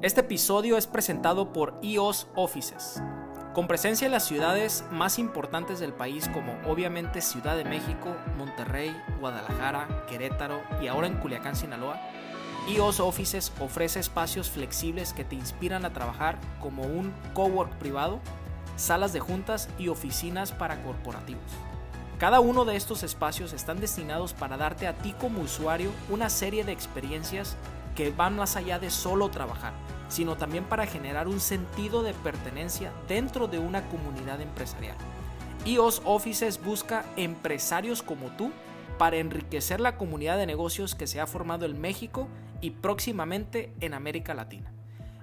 Este episodio es presentado por EOS Offices. Con presencia en las ciudades más importantes del país como obviamente Ciudad de México, Monterrey, Guadalajara, Querétaro y ahora en Culiacán, Sinaloa, EOS Offices ofrece espacios flexibles que te inspiran a trabajar como un cowork privado, salas de juntas y oficinas para corporativos. Cada uno de estos espacios están destinados para darte a ti como usuario una serie de experiencias que van más allá de solo trabajar, sino también para generar un sentido de pertenencia dentro de una comunidad empresarial. EOS Offices busca empresarios como tú para enriquecer la comunidad de negocios que se ha formado en México y próximamente en América Latina.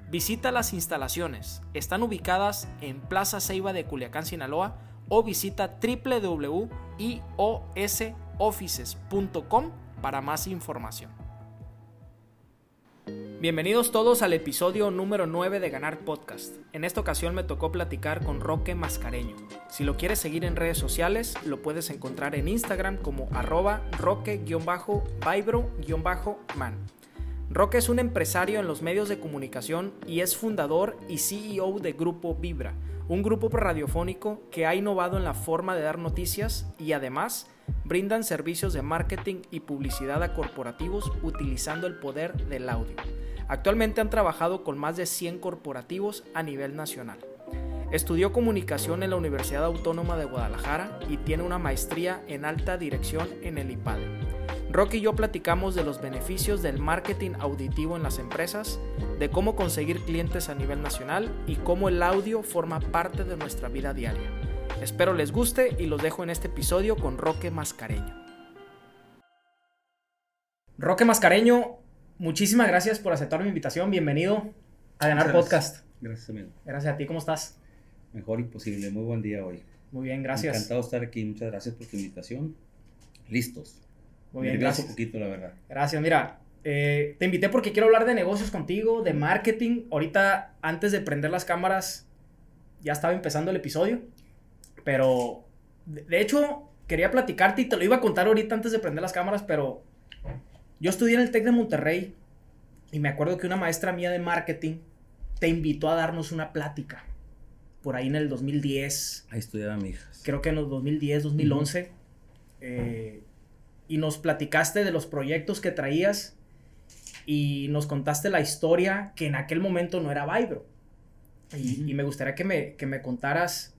Visita las instalaciones, están ubicadas en Plaza Ceiba de Culiacán, Sinaloa o visita www.iosoffices.com para más información. Bienvenidos todos al episodio número 9 de Ganar Podcast. En esta ocasión me tocó platicar con Roque Mascareño. Si lo quieres seguir en redes sociales, lo puedes encontrar en Instagram como arroba roque-vibro-man. Roque es un empresario en los medios de comunicación y es fundador y CEO de Grupo Vibra, un grupo radiofónico que ha innovado en la forma de dar noticias y además brindan servicios de marketing y publicidad a corporativos utilizando el poder del audio. Actualmente han trabajado con más de 100 corporativos a nivel nacional. Estudió comunicación en la Universidad Autónoma de Guadalajara y tiene una maestría en alta dirección en el IPADE. Rocky y yo platicamos de los beneficios del marketing auditivo en las empresas, de cómo conseguir clientes a nivel nacional y cómo el audio forma parte de nuestra vida diaria. Espero les guste y los dejo en este episodio con Roque Mascareño. Roque Mascareño, muchísimas gracias por aceptar mi invitación. Bienvenido a Ganar Podcast. Gracias, amigo. Gracias a ti, ¿cómo estás? Mejor imposible. Muy buen día hoy. Muy bien, gracias. Encantado de estar aquí. Muchas gracias por tu invitación. Listos. Muy bien, gracias. poquito, la verdad. Gracias. Mira, eh, te invité porque quiero hablar de negocios contigo, de marketing. Ahorita, antes de prender las cámaras, ya estaba empezando el episodio. Pero, de hecho, quería platicarte y te lo iba a contar ahorita antes de prender las cámaras, pero yo estudié en el TEC de Monterrey y me acuerdo que una maestra mía de marketing te invitó a darnos una plática. Por ahí en el 2010. Ahí estudiaba mi hija. Creo que en el 2010, 2011. Eh, y nos platicaste de los proyectos que traías y nos contaste la historia que en aquel momento no era Vibro. Y, me gustaría que me, que me contaras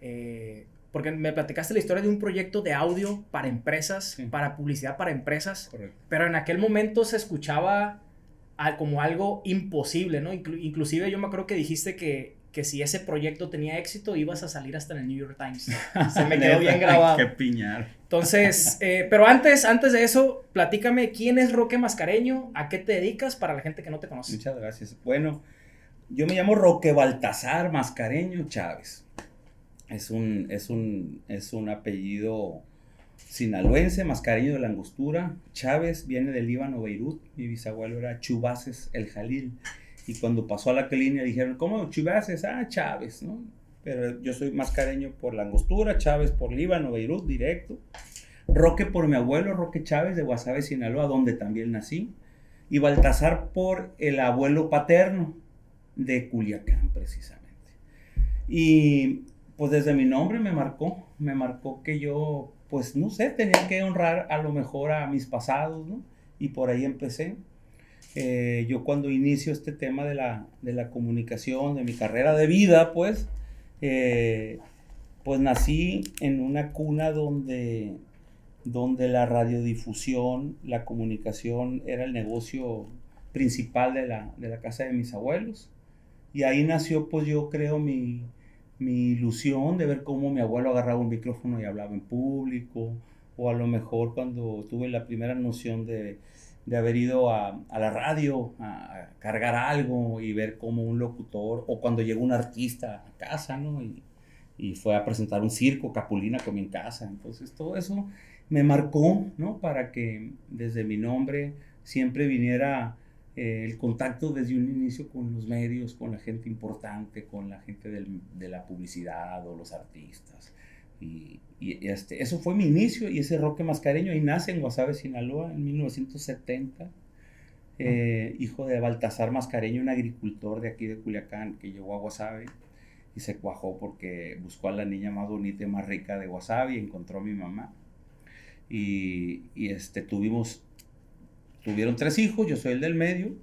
eh, porque me platicaste la historia de un proyecto de audio para empresas, para publicidad para empresas, pero en aquel momento se escuchaba como algo imposible, ¿no? inclusive yo me acuerdo que dijiste que, que si ese proyecto tenía éxito ibas a salir hasta en el New York Times. Se me quedó bien grabado. Qué piñar. Entonces, eh, pero antes, antes de eso, platícame quién es Roque Mascareño, a qué te dedicas para la gente que no te conoce. Muchas gracias. Bueno, yo me llamo Roque Baltasar Mascareño Chávez. Es un, es un, es un apellido sinaloense, mascareño de la angostura. Chávez viene del Líbano, Beirut. Mi bisabuelo era Chubaces, el Jalil. Y cuando pasó a la línea dijeron, ¿cómo Chubaces? Ah, Chávez, ¿no? Pero yo soy mascareño por la angostura, Chávez por Líbano, Beirut, directo. Roque por mi abuelo, Roque Chávez de Guasave, Sinaloa, donde también nací. Y Baltasar por el abuelo paterno de Culiacán, precisamente. Y pues desde mi nombre me marcó, me marcó que yo, pues no sé, tenía que honrar a lo mejor a mis pasados, ¿no? Y por ahí empecé. Eh, yo cuando inicio este tema de la, de la, comunicación, de mi carrera de vida, pues, eh, pues nací en una cuna donde, donde la radiodifusión, la comunicación era el negocio principal de la, de la casa de mis abuelos. Y ahí nació, pues yo creo, mi, mi ilusión de ver cómo mi abuelo agarraba un micrófono y hablaba en público, o a lo mejor cuando tuve la primera noción de, de haber ido a, a, la radio a, cargar algo y ver cómo un locutor, o cuando llegó un artista a casa, ¿no? Y, y fue a presentar un circo, Capulina con mi casa. Entonces todo eso me marcó, ¿no? Para que desde mi nombre siempre viniera eh, el contacto desde un inicio con los medios, con la gente importante, con la gente de la publicidad o los artistas. Y, este, eso fue mi inicio y ese roque mascareño ahí nace en Guasave, Sinaloa, en 1970. eh, hijo de Baltasar Mascareño, un agricultor de aquí de Culiacán que llegó a Guasave y se cuajó porque buscó a la niña más bonita y más rica de Guasave y encontró a mi mamá. Y, y este, tuvimos, tuvieron tres hijos, yo soy el del medio,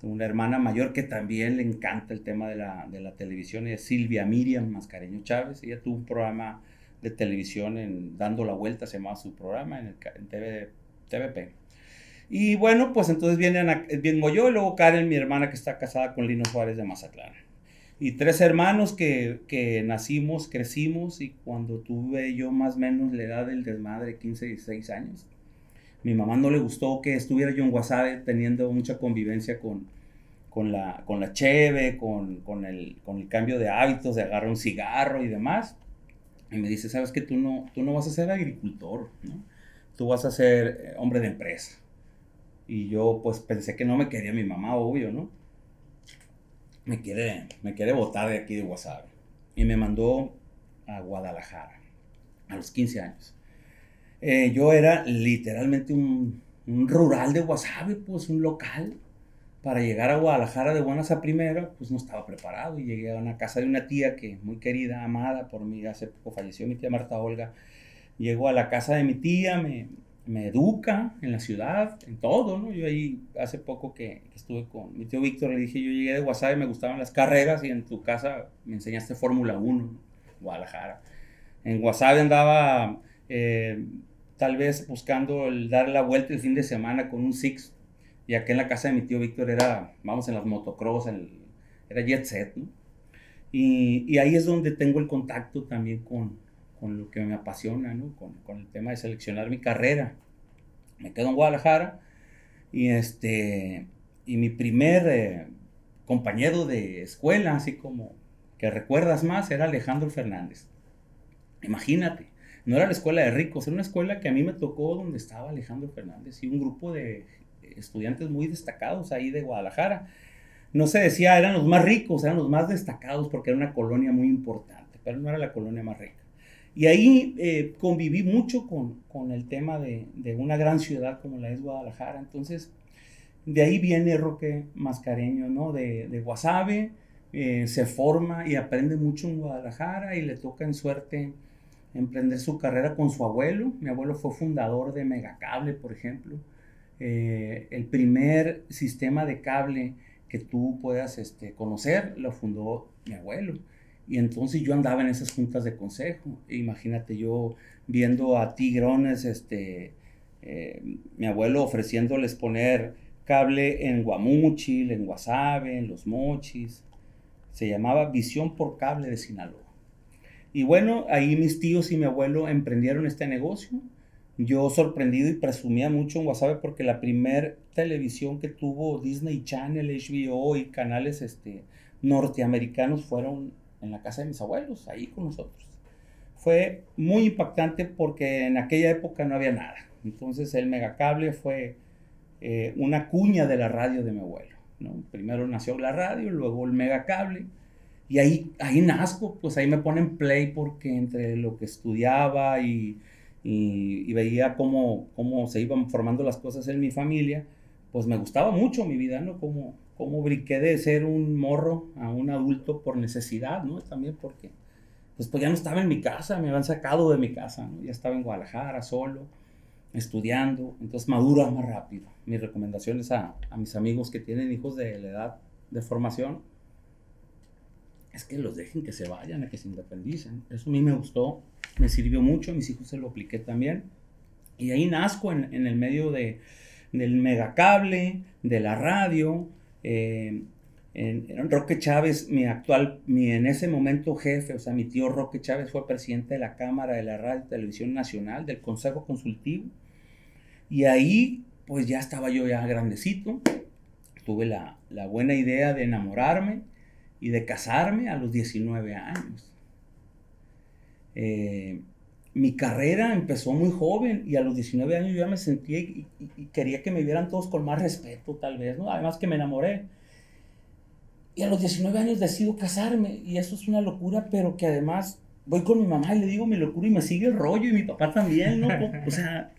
tengo una hermana mayor que también le encanta el tema de la, de la televisión, es Silvia Miriam Mascareño Chávez, ella tuvo un programa de televisión en Dando la Vuelta, se llamaba su programa en, el, en TV, TVP. Y bueno, pues entonces vienen, vengo yo y luego Karen, mi hermana que está casada con Lino Juárez de Mazatlán. Y tres hermanos que, que nacimos, crecimos y cuando tuve yo más o menos la edad del desmadre, 15, 16 años, mi mamá no le gustó que estuviera yo en Guasave teniendo mucha convivencia con, con, la, con la cheve, con, con, el, con el cambio de hábitos, de agarrar un cigarro y demás. Y me dice, sabes que tú no, tú no vas a ser agricultor, ¿no? Tú vas a ser eh, hombre de empresa. Y yo pues pensé que no me quería mi mamá, obvio, ¿no? Me quiere, me quiere botar de aquí de Guasave. Y me mandó a Guadalajara a los 15 años. Eh, yo era literalmente un, un, rural de Guasave, pues un local. Para llegar a Guadalajara de buenas a primera, pues no estaba preparado. Y llegué a una casa de una tía que muy querida, amada por mí, hace poco falleció mi tía Marta Olga. Llego a la casa de mi tía, me, me educa en la ciudad, en todo, ¿no? Yo ahí hace poco que, estuve con mi tío Víctor, le dije, yo llegué de Guasave, me gustaban las carreras y en tu casa me enseñaste Fórmula 1, Guadalajara. En Guasave andaba eh, tal vez buscando el dar la vuelta el fin de semana con un Six. Y aquí en la casa de mi tío Víctor era, vamos, en las motocross, era jet set, ¿no? Y, y, ahí es donde tengo el contacto también con, con lo que me apasiona, ¿no? Con, con, el tema de seleccionar mi carrera. Me quedo en Guadalajara y, este, y mi primer eh, compañero de escuela, así como que recuerdas más, era Alejandro Fernández. Imagínate, no era la escuela de ricos, era una escuela que a mí me tocó donde estaba Alejandro Fernández y un grupo de estudiantes muy destacados ahí de Guadalajara. No se decía eran los más ricos, eran los más destacados porque era una colonia muy importante, pero no era la colonia más rica. Y ahí eh, conviví mucho con, con el tema de, de, una gran ciudad como la es Guadalajara. Entonces, de ahí viene Roque Mascareño, ¿no? De, de Guasave, eh, se forma y aprende mucho en Guadalajara y le toca en suerte emprender su carrera con su abuelo. Mi abuelo fue fundador de Megacable, por ejemplo. Eh, el primer sistema de cable que tú puedas este, conocer lo fundó mi abuelo. Y entonces yo andaba en esas juntas de consejo. Imagínate yo viendo a tigrones, este, eh, mi abuelo ofreciéndoles poner cable en Guamuchil, en Guasave, en Los Mochis. Se llamaba Visión por Cable de Sinaloa. Y bueno, ahí mis tíos y mi abuelo emprendieron este negocio. Yo sorprendido y presumía mucho en WhatsApp porque la primer televisión que tuvo Disney Channel, HBO y canales este, norteamericanos fueron en la casa de mis abuelos, ahí con nosotros. Fue muy impactante porque en aquella época no había nada. Entonces el megacable fue eh, una cuña de la radio de mi abuelo. Primero nació la radio, luego el megacable y ahí, ahí nazco, pues ahí me ponen play porque entre lo que estudiaba y, y, veía cómo, cómo se iban formando las cosas en mi familia, pues me gustaba mucho mi vida, ¿no? Como, como brinqué de ser un morro a un adulto por necesidad, ¿no? También porque, pues, pues ya no estaba en mi casa, me habían sacado de mi casa, ¿no? Ya estaba en Guadalajara solo, estudiando, entonces madura más rápido. Mis recomendaciones a, a mis amigos que tienen hijos de la edad de formación, es que los dejen que se vayan, a que se independicen. Eso a mí me gustó, me sirvió mucho, mis hijos se lo apliqué también. Y ahí nazco en, en el medio de, del megacable, de la radio. Eh, en, Roque Chávez, mi actual, mi en ese momento jefe, o sea, mi tío Roque Chávez fue presidente de la Cámara de la Radio y Televisión Nacional, del Consejo Consultivo. Y ahí, pues ya estaba yo ya grandecito. Tuve la, la buena idea de enamorarme y de casarme a los 19 años. Eh, mi carrera empezó muy joven y a los 19 años yo ya me sentía y, quería que me vieran todos con más respeto, tal vez, ¿no? Además que me enamoré. Y a los 19 años decido casarme y eso es una locura, pero que además voy con mi mamá y le digo mi locura y me sigue el rollo y mi papá también, ¿no? O sea,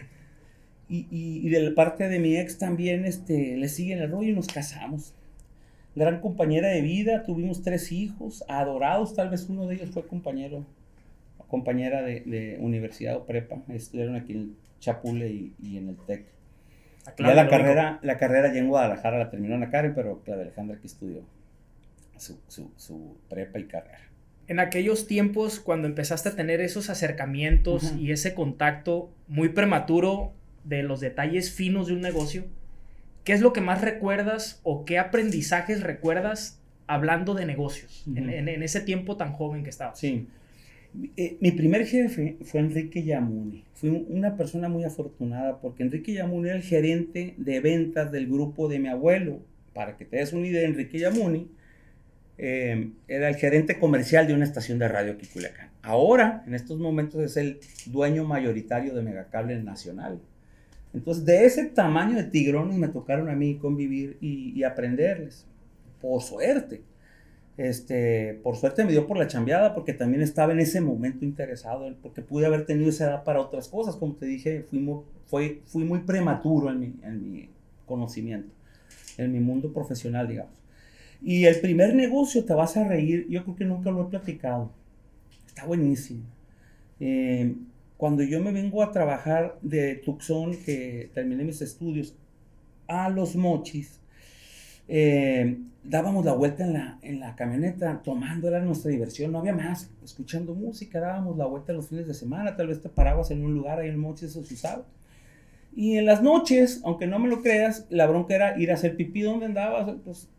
y, y, de la parte de mi ex también este, le siguen el rollo y nos casamos. Gran compañera de vida, tuvimos tres hijos, adorados, tal vez uno de ellos fue compañero, compañera de, de universidad o prepa, estudiaron aquí en Chapule y, y en el TEC. Ah, ya la carrera, la carrera ya en Guadalajara la terminó Ana Karen, pero la de Alejandra que estudió su, su, su prepa y carrera. En aquellos tiempos cuando empezaste a tener esos acercamientos y ese contacto muy prematuro de los detalles finos de un negocio, ¿qué es lo que más recuerdas o qué aprendizajes recuerdas hablando de negocios en, ese tiempo tan joven que estabas? Sí. Eh, mi primer jefe fue Enrique Yamuni. Fui una persona muy afortunada porque Enrique Yamuni era el gerente de ventas del grupo de mi abuelo. Para que te des una idea, Enrique Yamuni eh, era el gerente comercial de una estación de radio aquí Culiacán. Ahora, en estos momentos, es el dueño mayoritario de Megacable Nacional. Entonces, de ese tamaño de tigrones me tocaron a mí convivir y, aprenderles. Por suerte. Este, por suerte me dio por la chambeada porque también estaba en ese momento interesado, porque pude haber tenido esa edad para otras cosas. Como te dije, fui muy, prematuro en mi, en mi conocimiento, en mi mundo profesional, digamos. Y el primer negocio, te vas a reír, yo creo que nunca lo he platicado. Está buenísimo. Eh, cuando yo me vengo a trabajar de Tucson, que terminé mis estudios, a Los Mochis, eh, dábamos la vuelta en la, en la camioneta, tomando, era nuestra diversión, no había más, escuchando música, dábamos la vuelta los fines de semana, tal vez te parabas en un lugar ahí en Mochis, eso se usaba. Y en las noches, aunque no me lo creas, la bronca era ir a hacer pipí donde andabas, pues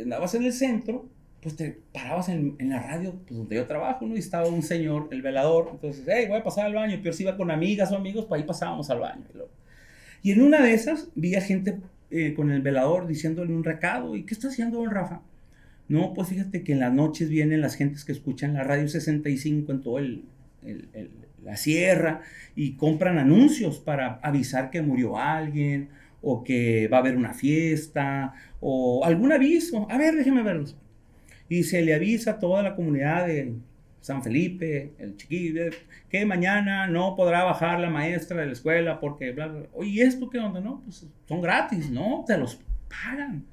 andabas en el centro, pues te parabas en, en la radio pues, donde yo trabajo, ¿no? Y estaba un señor, el velador, entonces, hey, voy a pasar al baño, pero si iba con amigas o amigos, pues ahí pasábamos al baño. Y en una de esas vi a gente eh, con el velador diciéndole un recado, ¿y qué está haciendo don Rafa? No, pues fíjate que en las noches vienen las gentes que escuchan la radio 65 en todo el, el, la sierra y compran anuncios para avisar que murió alguien o que va a haber una fiesta o algún aviso. A ver, déjeme verlos. Y se le avisa a toda la comunidad de San Felipe, el chiquillo, que mañana no podrá bajar la maestra de la escuela porque, bla, bla. Oye, ¿esto qué onda? No, pues son gratis, ¿no? Te los pagan.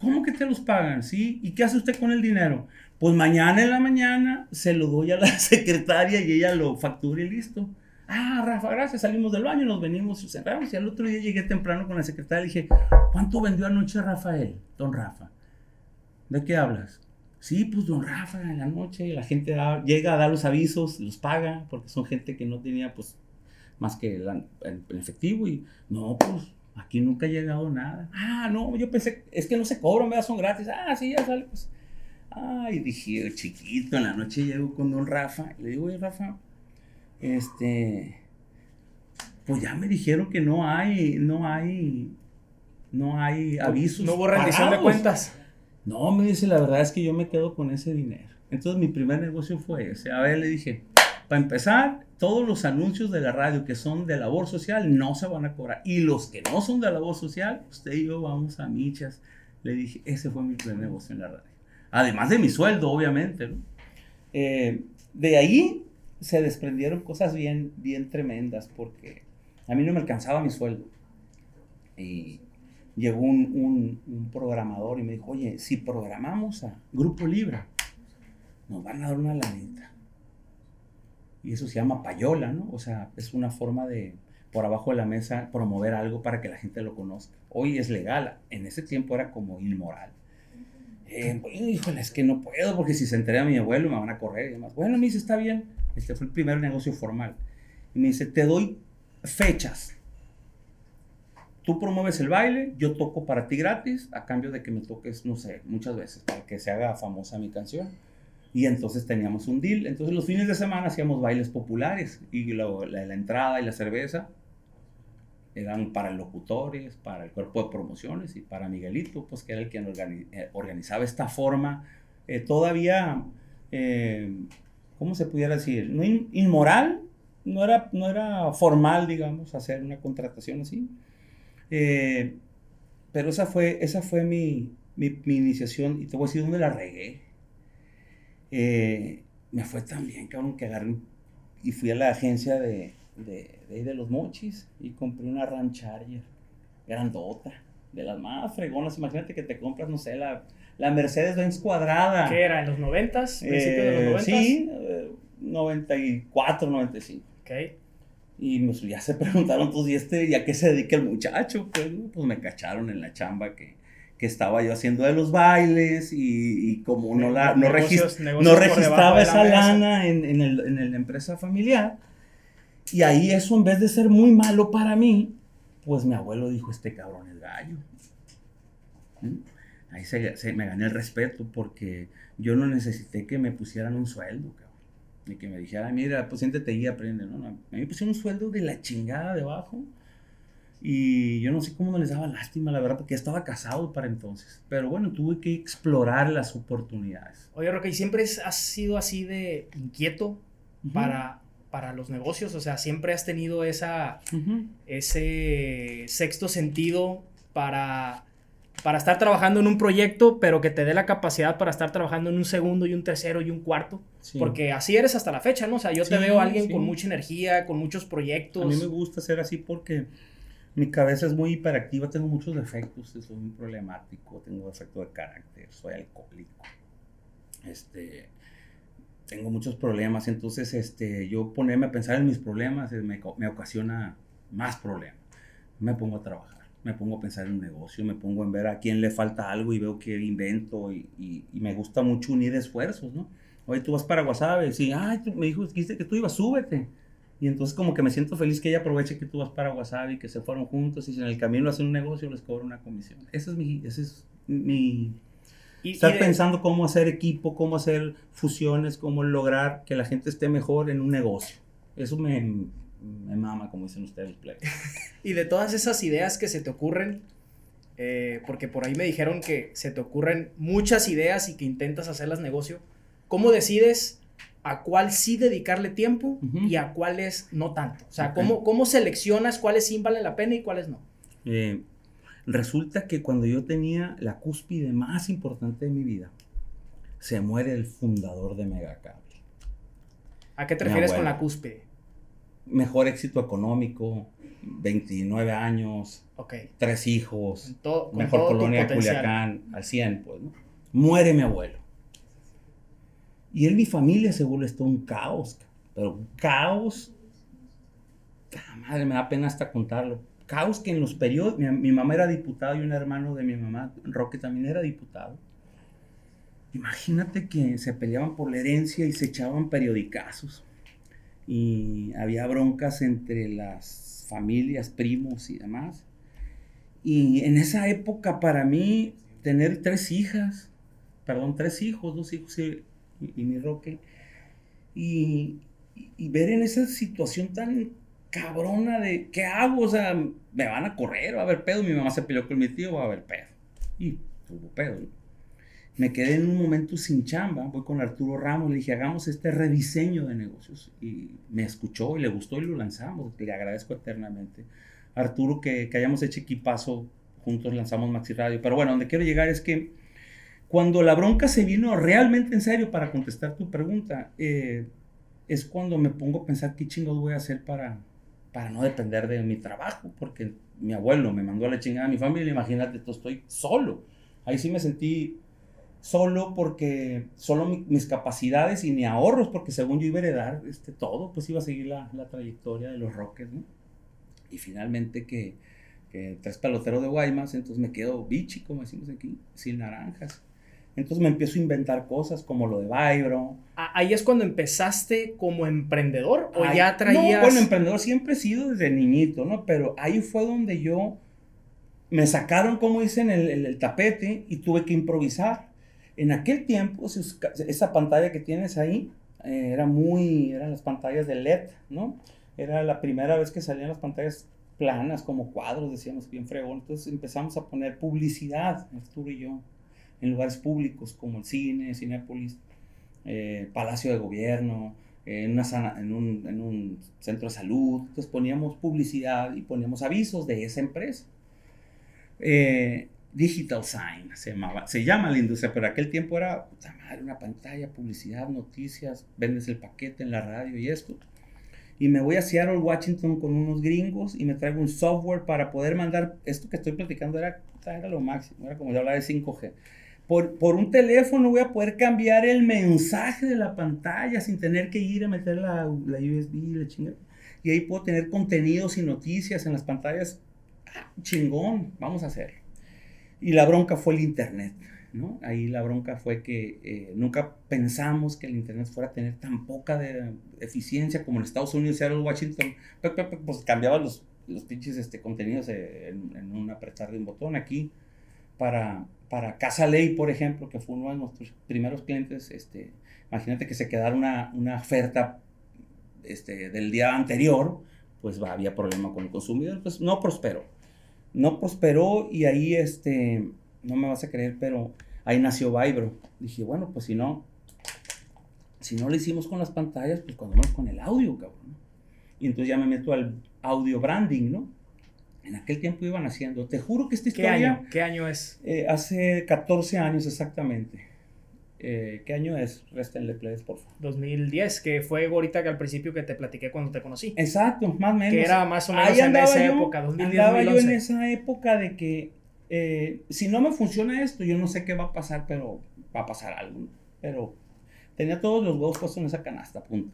¿Cómo que te los pagan? ¿Sí? ¿Y qué hace usted con el dinero? Pues mañana en la mañana se lo doy a la secretaria y ella lo factura y listo. Ah, Rafa, gracias, salimos del baño, nos venimos, cerramos y al otro día llegué temprano con la secretaria y dije, ¿cuánto vendió anoche Rafael, don Rafa? ¿De qué hablas? Sí, pues don Rafa, en la noche la gente llega a dar los avisos, los paga, porque son gente que no tenía pues más que el, efectivo y no, pues aquí nunca ha llegado nada. Ah, no, yo pensé, es que no se cobran, ¿verdad? Son gratis. Ah, sí, ya sale, pues. Ay, dije, chiquito, en la noche llego con don Rafa, le digo, oye, Rafa, este, pues ya me dijeron que no hay, no hay, no hay avisos. No hubo rendición de cuentas. No, me dice, la verdad es que yo me quedo con ese dinero. Entonces mi primer negocio fue ese. A ver, le dije, para empezar, todos los anuncios de la radio que son de labor social no se van a cobrar. Y los que no son de labor social, usted y yo vamos a michas. Le dije, ese fue mi primer negocio en la radio. Además de mi sueldo, obviamente. Eh, de ahí se desprendieron cosas bien, bien tremendas porque a mí no me alcanzaba mi sueldo. Y llegó un, un, programador y me dijo, oye, si programamos a Grupo Libra, nos van a dar una lanita. Y eso se llama payola, ¿no? O sea, es una forma de, por abajo de la mesa, promover algo para que la gente lo conozca. Hoy es legal, en ese tiempo era como inmoral. Eh, híjole, es que no puedo porque si se entera mi abuelo me van a correr y demás. Bueno, me dice, está bien, este fue el primer negocio formal. Y me dice, te doy fechas. Tú promueves el baile, yo toco para ti gratis, a cambio de que me toques, no sé, muchas veces, para que se haga famosa mi canción. Y entonces teníamos un deal. Entonces los fines de semana hacíamos bailes populares y la, la, entrada y la cerveza eran para locutores, para el cuerpo de promociones y para Miguelito, pues que era el quien eh, organizaba esta forma eh, todavía eh, ¿cómo se pudiera decir? No inmoral, no era, no era formal, digamos, hacer una contratación así. Eh, pero esa fue, esa fue mi, mi, iniciación y te voy a decir dónde la regué. Eh, me fue tan bien, cabrón, que agarré y fui a la agencia de, de, de, de los mochis y compré una Rancharger grandota, de las más fregonas. Imagínate que te compras, no sé, la, la Mercedes-Benz cuadrada. ¿Qué era? ¿En los 90 ¿Principio de los 90 Sí, eh, 94, 95. Ok. Y pues, ya se preguntaron, pues, ¿y este, ya qué se dedica el muchacho? Pues, ¿no? pues me cacharon en la chamba que, que estaba yo haciendo de los bailes y, y como no, la, no, Negocios- regis- negocios no registraba la esa mesa. lana en, en, el- en el- la empresa familiar. Y ahí eso, en vez de ser muy malo para mí, pues mi abuelo dijo, este cabrón es gallo. ¿Mm? Ahí se, se- me gané el respeto porque yo no necesité que me pusieran un sueldo, cabrón. Ni que me dijeran, mira, pues siéntete y aprende. No, no, a mí me pusieron un sueldo de la chingada debajo. Y yo no sé cómo no les daba lástima, la verdad, porque ya estaba casado para entonces. Pero bueno, tuve que explorar las oportunidades. Oye, Roque, ¿y siempre has sido así de inquieto para, para los negocios? O sea, ¿siempre has tenido esa, Ujú. ese sexto sentido para, para estar trabajando en un proyecto, pero que te dé la capacidad para estar trabajando en un segundo y un tercero y un cuarto? Sí. Porque así eres hasta la fecha, ¿no? O sea, yo te veo a alguien sí. con mucha energía, con muchos proyectos. A mí me gusta ser así porque mi cabeza es muy hiperactiva, tengo muchos defectos, soy muy problemático, tengo defecto de carácter, soy alcohólico. Este, tengo muchos problemas, entonces este, yo ponerme a pensar en mis problemas eh, me ocasiona más problemas. Me pongo a trabajar, me pongo a pensar en un negocio, me pongo en ver a quién le falta algo y veo que invento y, y- y me gusta mucho unir esfuerzos, ¿no? Oye, tú vas para Guasave, sí, ay, tú- me dijo, dijiste que tú ibas, súbete. Y entonces como que me siento feliz que ella aproveche que tú vas para Wasabi, que se fueron juntos y si en el camino hacen un negocio les cobro una comisión. Ese es mi, ese es mi Y- y estar de- pensando cómo hacer equipo, cómo hacer fusiones, cómo lograr que la gente esté mejor en un negocio. Eso me, me mama, como dicen ustedes. Y de todas esas ideas que se te ocurren, eh, porque por ahí me dijeron que se te ocurren muchas ideas y que intentas hacerlas negocio, ¿cómo decides a cuál sí dedicarle tiempo y a cuáles no tanto? O sea. ¿cómo, ¿cómo seleccionas cuáles sí valen la pena y cuáles no? Eh, resulta que cuando yo tenía la cúspide más importante de mi vida, se muere el fundador de Megacable. ¿A qué te Mi refieres con la cúspide? Mejor éxito económico, 29 años, Ok. tres hijos, todo, mejor colonia de. Culiacán, al 100, pues, ¿no? Muere mi abuelo. Y en mi familia se vuelve esto un caos, ca- pero un caos, ah, madre, me da pena hasta contarlo. Caos que en los periodos, mi, mi mamá era diputada y un hermano de mi mamá, Roque, también era diputado. Imagínate que se peleaban por la herencia y se echaban periodicazos. Y había broncas entre las familias, primos y demás. Y en esa época para mí, tener tres hijas, perdón, tres hijos, dos hijos y, y- mi Roque, y, y- y ver en esa situación tan cabrona de, ¿qué hago? O sea, me van a correr, va a haber pedo, mi mamá se peleó con mi tío, va a haber pedo. Y tuvo pedo. ¿no? Me quedé en un momento sin chamba, voy con Arturo Ramos, le dije, hagamos este rediseño de negocios. Y me escuchó y le gustó y lo lanzamos, le agradezco eternamente. Arturo que, que hayamos hecho equipazo, juntos lanzamos Maxi Radio. Pero bueno, donde quiero llegar es que cuando la bronca se vino realmente en serio para contestar tu pregunta, eh, es cuando me pongo a pensar qué chingados voy a hacer para, para no depender de mi trabajo, porque mi abuelo me mandó a la chingada a mi familia, imagínate, estoy solo. Ahí sí me sentí solo porque solo mi- mis capacidades y ni ahorros, porque según yo iba a heredar este, todo, pues iba a seguir la, la trayectoria de los Rockets, ¿no? Y finalmente que, que tres peloteros de Guaymas, entonces me quedo bichi, como decimos aquí, sin naranjas. Entonces me empiezo a inventar cosas como lo de Vibro. A- ¿Ahí es cuando empezaste como emprendedor o Ahí- ya traías... No, bueno, emprendedor siempre he sido desde niñito, ¿no? Pero ahí fue donde yo me sacaron, como dicen, el, el- el tapete y tuve que improvisar. En aquel tiempo, esa pantalla que tienes ahí, eh, era muy, eran las pantallas de LED, ¿no? Era la primera vez que salían las pantallas planas, como cuadros, decíamos, bien fregón. Entonces empezamos a poner publicidad, Arturo y yo, en lugares públicos como el cine, Cinépolis, eh, Palacio de Gobierno, eh, en, una en, un, en un centro de salud. Entonces poníamos publicidad y poníamos avisos de esa empresa. Eh, Digital Sign se, llamaba, se llama la industria, pero aquel tiempo era puta madre, una pantalla, publicidad, noticias, vendes el paquete en la radio y esto. y me voy a Seattle, Washington con unos gringos y me traigo un software para poder mandar, esto que estoy platicando era, era lo máximo, era como ya hablar de 5G. Por, por, un teléfono voy a poder cambiar el mensaje de la pantalla sin tener que ir a meter la, la USB, la chingada. Y ahí puedo tener contenidos y noticias en las pantallas. Ah, chingón, vamos a hacerlo. Y la bronca fue el Internet. ¿no? Ahí la bronca fue que eh, nunca pensamos que el Internet fuera a tener tan poca eficiencia como en Estados Unidos, Seattle, Washington. Pues cambiaban los, los pinches este, contenidos en, en un apretar de un botón. Aquí, para, para Casa Ley, por ejemplo, que fue uno de nuestros primeros clientes, este, imagínate que se quedara una, una oferta este, del día anterior, pues había problema con el consumidor, pues no prosperó. No prosperó y ahí, este, no me vas a creer, pero ahí nació Vibro. Dije, bueno, pues si no, si no lo hicimos con las pantallas, pues cuando vamos con el audio, cabrón. Y entonces ya me meto al audio branding, ¿no? En aquel tiempo iban haciendo. Te juro que esta historia. ¿Qué año, ¿Qué año es? Eh, hace 14 años exactamente. Eh, ¿Qué año es? Restenle please, por favor. 2010, que fue ahorita que al principio que te platiqué cuando te conocí. Exacto, más o menos. Que era más o menos en esa época, 2010, Andaba yo en esa época de que eh, si no me funciona esto, yo no sé qué va a pasar, pero va a pasar algo. Pero tenía todos los huevos puestos en esa canasta, punto.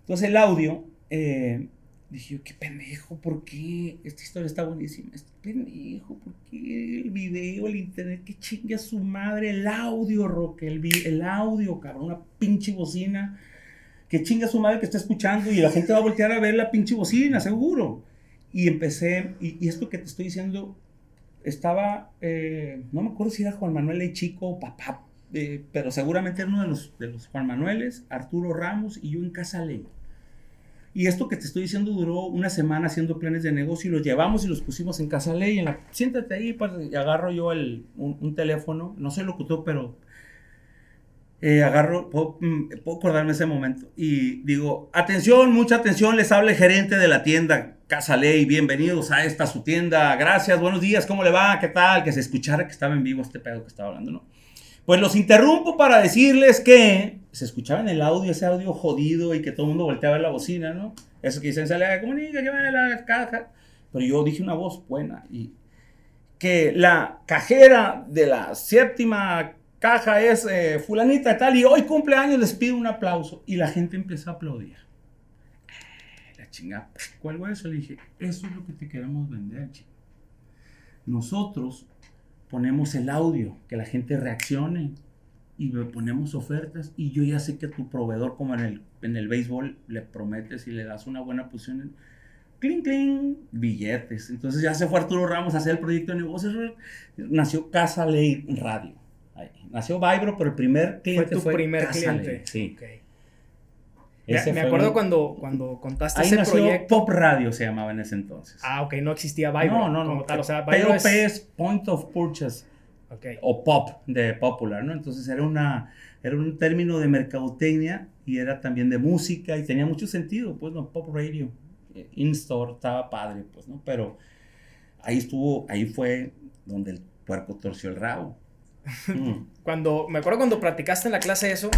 Entonces el audio, eh, dije yo, qué pendejo, ¿por qué? Esta historia está buenísima. Este pendejo, ¿por qué el video, el internet? Que chingue a su madre, el audio, Roque, el, el audio, cabrón, una pinche bocina. Que chingue a su madre que está escuchando y la gente va a voltear a ver la pinche bocina, seguro. Y empecé, y, y esto que te estoy diciendo, estaba, eh, no me acuerdo si era Juan Manuel y Chico papá, eh, pero seguramente era uno de los, de los Juan Manueles, Arturo Ramos y yo en Casa Ley. Y esto que te estoy diciendo duró una semana haciendo planes de negocio y los llevamos y los pusimos en Casa Ley. En siéntate ahí, pues, agarro yo el, un, teléfono, no soy locutor, pero eh, agarro, puedo, puedo acordarme ese momento. Y digo, atención, mucha atención, les habla el gerente de la tienda Casa Ley, bienvenidos a esta su tienda, gracias, buenos días, ¿cómo le va? ¿Qué tal? Que se escuchara que estaba en vivo este pedo que estaba hablando, ¿no? Pues los interrumpo para decirles que se escuchaba en el audio, ese audio jodido y que todo el mundo volteaba a ver la bocina, ¿no? Eso que dicen, sale, comunica, que va la caja. Pero yo dije una voz buena y que la cajera de la séptima caja es eh, fulanita tal y hoy cumpleaños les pido un aplauso. Y la gente empezó a aplaudir. La chingada, ¿cuál fue eso? Le dije, eso es lo que te queremos vender, chico. Nosotros ponemos el audio, que la gente reaccione y le ponemos ofertas y yo ya sé que tu proveedor, como en el, en el béisbol, le prometes y le das una buena posición, clink, clink, billetes. Entonces ya se fue Arturo Ramos a hacer el proyecto de negocios, nació Casa Ley Radio. Ahí. Nació Vibro, pero el primer cliente fue tu fue primer Casa cliente. Ley, sí. Okay. Ese me acuerdo un- cuando, cuando contaste Ahí ese nació proyecto. Pop Radio se llamaba en ese entonces. Ah, ok, no existía Vibro no, no, no. como tal. O sea, Vibro POP es... es Point of Purchase. Ok. o pop de popular, ¿no? Entonces era, una, era un término de mercadotecnia y era también de música y tenía mucho sentido, pues, ¿no? Pop radio, eh, in-store, estaba padre, pues, ¿no? Pero ahí estuvo, ahí fue donde el puerco torció el rabo. Mm. Cuando, me acuerdo cuando platicaste en la clase eso,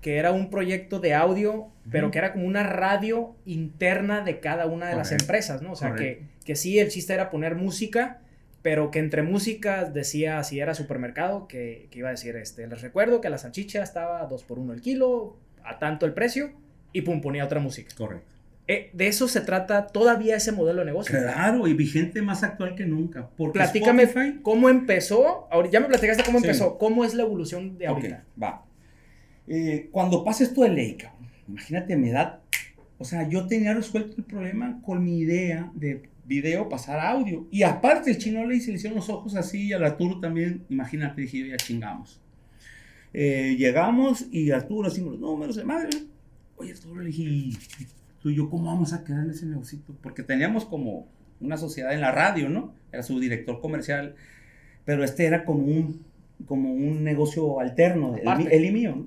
que era un proyecto de audio, pero Ujú. que era como una radio interna de cada una de las Correcto, empresas, ¿no? O sea, que, que sí, el chiste era poner música, pero que entre música decía, si era supermercado, que, que iba a decir, este, les recuerdo que la salchicha estaba a 2 por 1 el kilo, a tanto el precio, y pum, ponía otra música. Correcto. Eh, de eso se trata todavía ese modelo de negocio. Claro, y vigente más actual que nunca. Porque Platícame Spotify- cómo empezó, ahora ya me platicaste cómo Sí. empezó, cómo es la evolución de ahorita. va. Eh, cuando pasa esto de ley, cabrón, imagínate, me da. O sea, yo tenía resuelto el problema con mi idea de video pasar a audio. Y aparte, el chino le se le hicieron los ojos así, y al Arturo también, imagínate, dije yo, ya chingamos. Eh, llegamos y Arturo hicimos los números de madre. Oye, Arturo, le dije, "¿Y tú y yo cómo vamos a quedar en ese negocito? Porque teníamos como una sociedad en la radio, ¿no? Era su director comercial, pero este era como un, como un negocio alterno, él y mío, ¿no?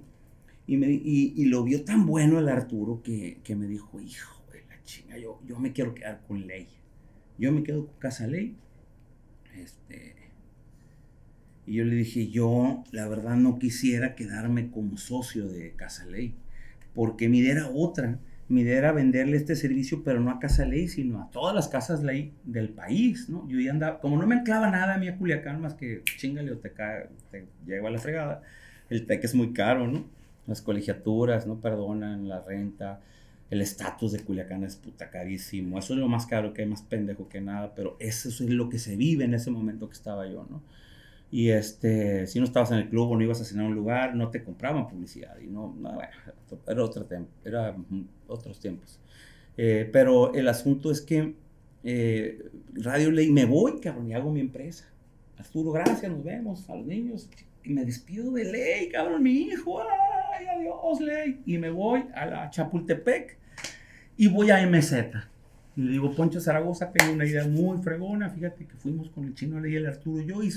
Y, me, y, y lo vio tan bueno el Arturo que, que me dijo, hijo de la chinga, yo, yo me quiero quedar con ley. Yo me quedo con Casa Ley. Este, y yo le dije, yo la verdad no quisiera quedarme como socio de Casa Ley, porque mi idea era otra. mi idea era venderle este servicio, pero no a Casa Ley, sino a todas las casas ley del país, ¿no? Yo ya andaba, como no me anclaba nada a mí a Culiacán, más que chingale o te, cae, te lleva a la fregada, el TEC es muy caro, ¿no? Las colegiaturas no perdonan, la renta, el estatus de Culiacán es puta carísimo, eso es lo más caro que hay, más pendejo que nada, pero eso es lo que se vive en ese momento que estaba yo, ¿no? Y este, si no estabas en el club o no ibas a cenar un lugar, no te compraban publicidad. Y no, no era, otro tiempo, era otros tiempos. Eh, pero el asunto es que eh, Radio Ley, me voy, cabrón, y hago mi empresa. Arturo, gracias, nos vemos, a los niños. Y me despido de Ley, cabrón, mi hijo, ay, adiós, Ley. Y me voy a la Chapultepec y voy a MZ. Y le digo, Poncho Zaragoza, tengo una idea muy fregona. Fíjate que fuimos con el chino Ley, el Arturo yo, y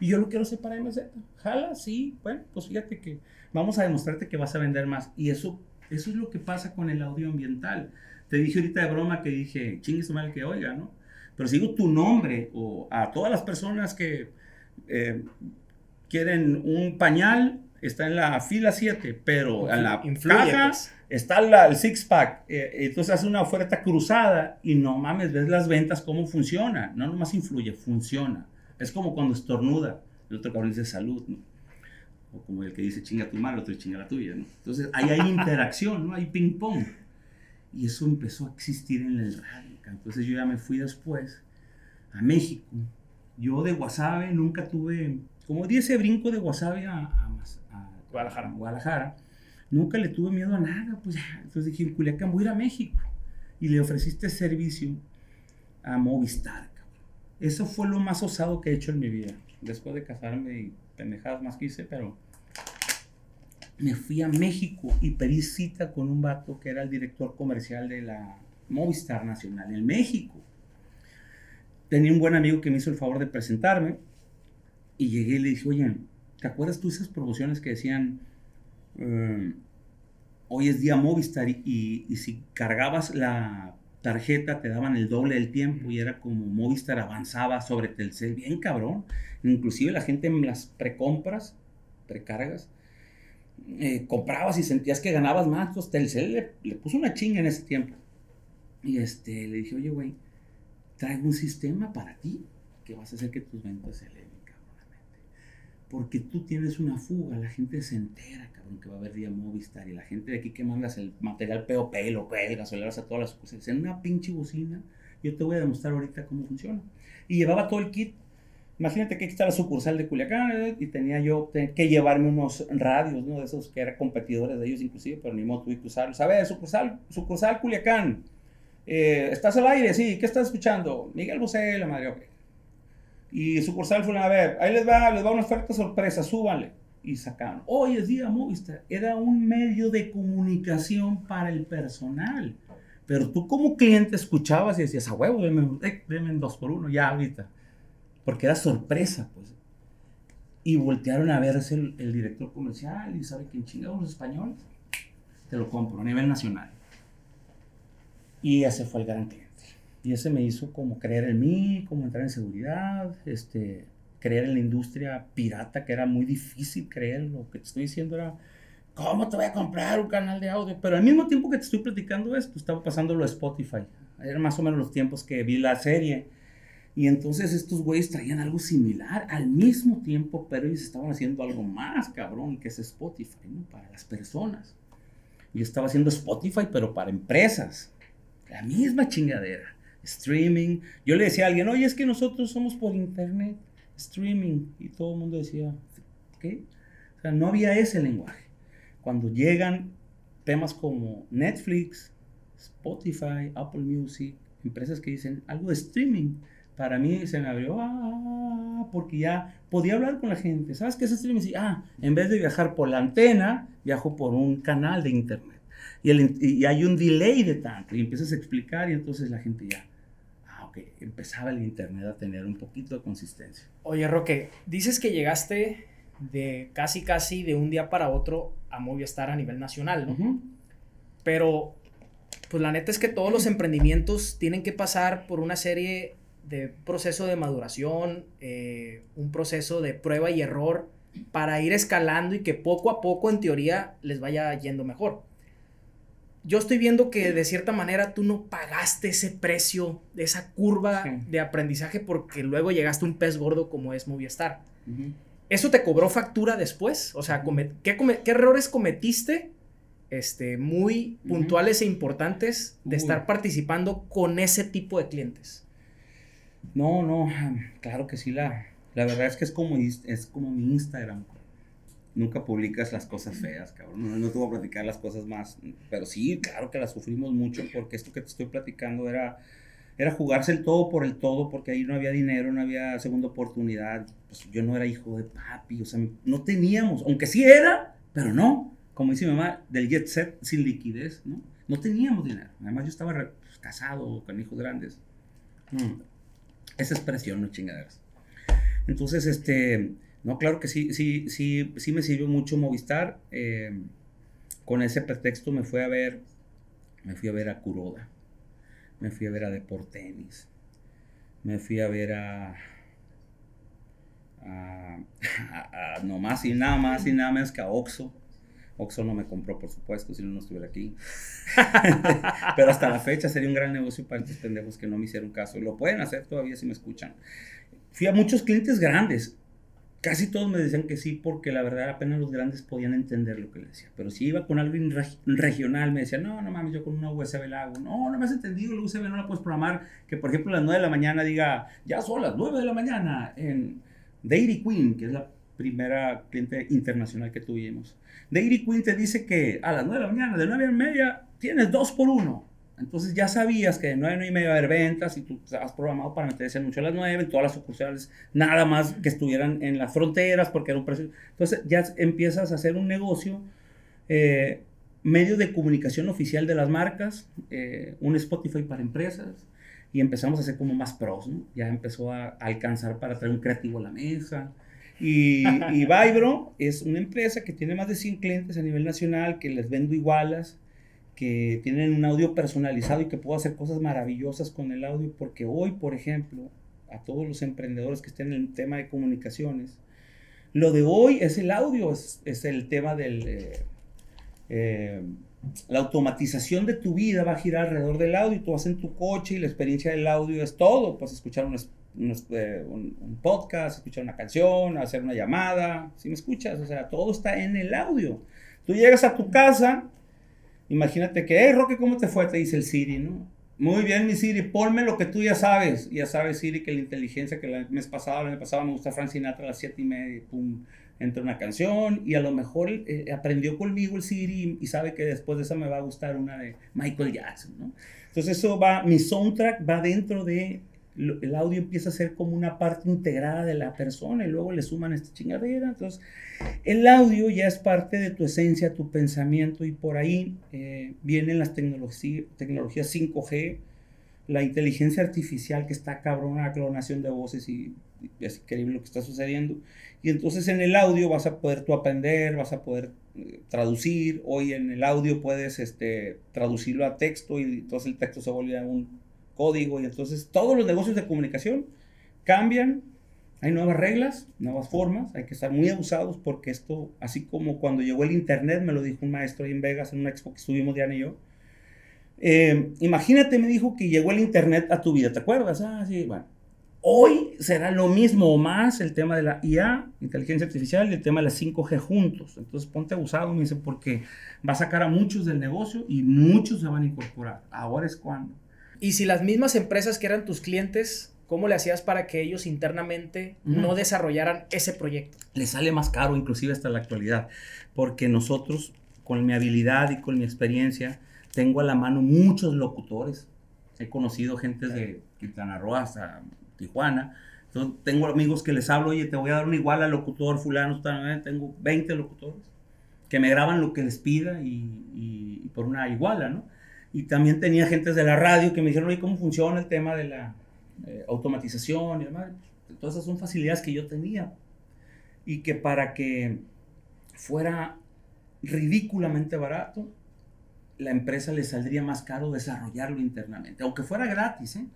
y yo lo quiero hacer para MZ. Jala, sí, bueno, pues fíjate que vamos a demostrarte que vas a vender más. Y eso, eso es lo que pasa con el audio ambiental. Te dije ahorita de broma que dije, chingues mal que oiga, ¿no? Pero si digo tu nombre o a todas las personas que eh, quieren un pañal, está en la fila 7, pero en la caja pues está el six pack, eh, entonces hace una oferta cruzada y no mames, ves las ventas, cómo funciona, no nomás influye, funciona. Es como cuando estornuda, el otro cabrón dice salud, ¿no? O como el que dice chinga tu madre, el otro chinga la tuya, ¿no? Entonces ahí hay interacción, ¿no? Hay ping pong. Y eso empezó a existir en el radio. Entonces yo ya me fui después a México. Yo de Guasave nunca tuve, como di ese brinco de Guasave a, a Guadalajara. Guadalajara Nunca le tuve miedo a nada, pues Entonces dije, en Culiacán voy a ir a México. Y le ofreciste servicio a Movistar, cabrón. Eso fue lo más osado que he hecho en mi vida. Después de casarme y pendejadas más que hice, pero me fui a México y pedí cita con un vato que era el director comercial de la Movistar Nacional en México. Tenía un buen amigo que me hizo el favor de presentarme y llegué y le dije, oye, ¿te acuerdas tú esas promociones que decían eh, hoy es día Movistar y, si cargabas la tarjeta te daban el doble del tiempo y era como Movistar avanzaba sobre Telcel, bien cabrón. Inclusive la gente en las precompras, precargas, eh, comprabas y sentías que ganabas más, pues Telcel le, puso una chinga en ese tiempo. Y este, le dije, oye, güey, traigo un sistema para ti que vas a hacer que tus ventas se. Porque tú tienes una fuga, la gente se entera, que va a haber día Movistar y la gente de aquí que mandas el material POP, lo cuelgas o le das a todas las cosas en una pinche bocina, yo te voy a demostrar ahorita cómo funciona. Y llevaba todo el kit. Imagínate que aquí está la sucursal de Culiacán eh, y tenía yo que llevarme unos radios, ¿no? De esos que eran competidores de ellos inclusive, pero ni modo tuve que usarlos. A ver, sucursal, sucursal Culiacán. Eh, ¿Estás al aire? Sí. ¿Qué estás escuchando? Miguel Bosé, la madre, ok. Y sucursal fue a ver, ahí les va, les va una oferta sorpresa, súbanle y sacaron. Hoy es día Movistar. Era un medio de comunicación para el personal. Pero tú como cliente escuchabas y decías, a huevo, denme, eh, dos por uno, ya ahorita. Porque era sorpresa, pues. Y voltearon a verse el, director comercial y sabe quién chingados los españoles. Te lo compro a nivel nacional. Y ese fue el gran. Y ese me hizo como creer en mí, como entrar en seguridad, este, creer en la industria pirata, que era muy difícil creer. Lo que te estoy diciendo era, ¿cómo te voy a comprar un canal de audio? Pero al mismo tiempo que te estoy platicando esto, estaba pasando lo de Spotify. Eran más o menos los tiempos que vi la serie. Y entonces estos güeyes traían algo similar al mismo tiempo, pero ellos estaban haciendo algo más cabrón, que es Spotify, ¿no? Para las personas. Yo estaba haciendo Spotify, pero para empresas. La misma chingadera. Streaming. Yo le decía a alguien, oye, es que nosotros somos por internet streaming. Y todo el mundo decía, ¿qué? O sea, no había ese lenguaje. Cuando llegan temas como Netflix, Spotify, Apple Music, empresas que dicen algo de streaming, para mí se me abrió, ah, porque ya podía hablar con la gente. ¿Sabes qué es streaming? Ah, en vez de viajar por la antena, viajo por un canal de internet. Y, y hay un delay de tanto, y empiezas a explicar y entonces la gente ya, empezaba el Internet a tener un poquito de consistencia. Oye, Roque, dices que llegaste de casi, casi de un día para otro a Movistar a nivel nacional, ¿no? Pero, pues la neta es que todos los emprendimientos tienen que pasar por una serie de proceso de maduración, eh, un proceso de prueba y error para ir escalando y que poco a poco, en teoría, les vaya yendo mejor yo estoy viendo que de cierta manera tú no pagaste ese precio, de esa curva de aprendizaje porque luego llegaste a un pez gordo como es Movistar. ¿Eso te cobró factura después? O sea, ¿qué, errores cometiste este, muy puntuales e importantes de estar participando con ese tipo de clientes? No, no, claro que sí, la, la verdad es que es como, es como mi Instagram nunca publicas las cosas feas, cabrón. No, te voy a platicar las cosas más. Pero sí, claro que las sufrimos mucho porque esto que te estoy platicando era, era jugarse el todo por el todo porque ahí no había dinero, no había segunda oportunidad. Pues yo no era hijo de papi, o sea, no teníamos, aunque sí era, pero no. Como dice mi mamá, del jet set sin liquidez, ¿no? No teníamos dinero. Además yo estaba pues, casado con hijos grandes. Mm. Esa expresión, no chingaderas. Entonces, este no, claro que sí, sí, sí, sí me sirvió mucho Movistar. Eh, con ese pretexto me fui a ver, me fui a ver a Kuroda, me fui a ver a Deportenis, me fui a ver a, a, a, no más y nada más y nada menos que a Oxxo. Oxxo no me compró, por supuesto, si no, no estuviera aquí. Pero hasta la fecha sería un gran negocio para estos pendejos que no me hicieron caso. Lo pueden hacer todavía si me escuchan. Fui a muchos clientes grandes casi todos me decían que sí, porque la verdad apenas los grandes podían entender lo que le decía. Pero si iba con alguien regional, me decía, no, no mames, yo con una USB la hago. No, no me has entendido, la USB no la puedes programar. Que por ejemplo a las 9 de la mañana diga, ya son las 9 de la mañana en Dairy Queen, que es la primera cliente internacional que tuvimos. Dairy Queen te dice que a las 9 de la mañana, de 9 a media, tienes 2 por 1. Entonces ya sabías que de 9 a 9 y media va a haber ventas y tú estabas programado para meter ese anuncio a las 9 en todas las sucursales, nada más que estuvieran en las fronteras porque era un precio. Entonces ya empiezas a hacer un negocio, eh, medio de comunicación oficial de las marcas, eh, un Spotify para empresas y empezamos a hacer como más pros, ¿no? Ya empezó a, alcanzar para traer un creativo a la mesa. Y, y Vibro es una empresa que tiene más de 100 clientes a nivel nacional, que les vendo igualas que tienen un audio personalizado y que puedo hacer cosas maravillosas con el audio, porque hoy, por ejemplo, a todos los emprendedores que estén en el tema de comunicaciones, lo de hoy es el audio, es, el tema del... Eh, eh, la automatización de tu vida va a girar alrededor del audio. Tú vas en tu coche y la experiencia del audio es todo. Puedes escuchar eh, un, un, podcast, escuchar una canción, hacer una llamada. Si me escuchas, o sea, todo está en el audio. Tú llegas a tu casa Imagínate que, hey Roque, ¿cómo te fue? Te dice el Siri, ¿no? Muy bien, mi Siri, ponme lo que tú ya sabes. Ya sabes, Siri, que la inteligencia que el mes pasado, el mes pasado me gusta Frank Sinatra a las 7 y media, pum, entra una canción y a lo mejor eh, aprendió conmigo el Siri y, sabe que después de esa me va a gustar una de Michael Jackson, ¿no? Entonces eso va, mi soundtrack va dentro de el audio empieza a ser como una parte integrada de la persona y luego le suman esta chingadera. Entonces, el audio ya es parte de tu esencia, tu pensamiento y por ahí eh, vienen las tecnologías 5G, la inteligencia artificial que está cabrona, la clonación de voces y, es increíble lo que está sucediendo. Y entonces en el audio vas a poder tú aprender, vas a poder eh, traducir. Hoy en el audio puedes este, traducirlo a texto y entonces el texto se vuelve un código y entonces todos los negocios de comunicación cambian, hay nuevas reglas, nuevas formas, hay que estar muy abusados porque esto, así como cuando llegó el Internet, me lo dijo un maestro ahí en Vegas en una expo que estuvimos Diana y yo, eh, imagínate, me dijo que llegó el Internet a tu vida, ¿te acuerdas? Ah, sí, bueno. Hoy será lo mismo o más el tema de la IA, inteligencia artificial, y el tema de la 5G juntos. Entonces ponte abusado, me dice, porque va a sacar a muchos del negocio y muchos se van a incorporar. Ahora es cuando. Y si las mismas empresas que eran tus clientes, ¿cómo le hacías para que ellos internamente no desarrollaran ese proyecto? Le sale más caro inclusive hasta la actualidad, porque nosotros, con mi habilidad y con mi experiencia, tengo a la mano muchos locutores. He conocido gente de Quintana Roo hasta Tijuana. Entonces, tengo amigos que les hablo, oye, te voy a dar un igual al locutor fulano, tengo 20 locutores que me graban lo que les pida y, y por una iguala, ¿no? Y también tenía gentes de la radio que me dijeron, oye, ¿cómo funciona el tema de la eh, automatización y demás? Todas esas son facilidades que yo tenía. Y que para que fuera ridículamente barato, la empresa le saldría más caro desarrollarlo internamente, aunque fuera gratis, ¿eh?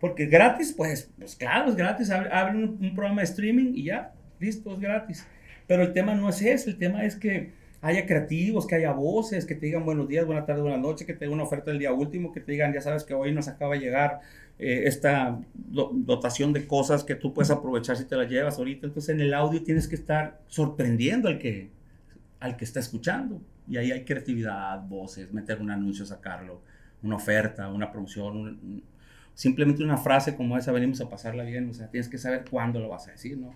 Porque gratis, pues, pues claro, es gratis. Abre un, un programa de streaming y ya, listo, es gratis. Pero el tema no es ese, el tema es que haya creativos, que haya voces, que te digan buenos días, buenas tardes, buenas noches, que te den una oferta del día último, que te digan, ya sabes que hoy nos acaba de llegar eh, esta dotación de cosas que tú puedes aprovechar si te las llevas ahorita. Entonces en el audio tienes que estar sorprendiendo al que, al que está escuchando. Y ahí hay creatividad, voces, meter un anuncio, sacarlo, una oferta, una promoción, simplemente una frase como esa, venimos a pasarla bien, o sea, tienes que saber cuándo lo vas a decir, ¿no?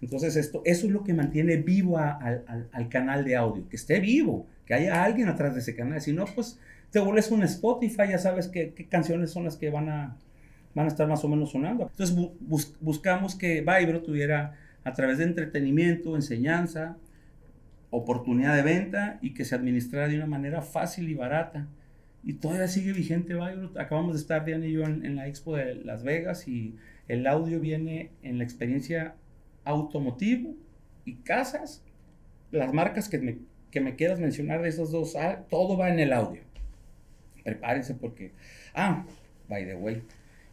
Entonces, esto, eso es lo que mantiene vivo al, canal de audio, que esté vivo, que haya alguien atrás de ese canal. Si no, pues te vuelves un Spotify, ya sabes qué, canciones son las que van a, van a estar más o menos sonando. Entonces, buscamos que Vibro tuviera, a través de entretenimiento, enseñanza, oportunidad de venta y que se administrara de una manera fácil y barata. Y todavía sigue vigente Vibro. Acabamos de estar, Diana y yo, en, en la expo de Las Vegas y el audio viene en la experiencia automotivo y casas, las marcas que me, que me quieras mencionar de esos dos, ah, todo va en el audio. Prepárense porque, ah, by the way,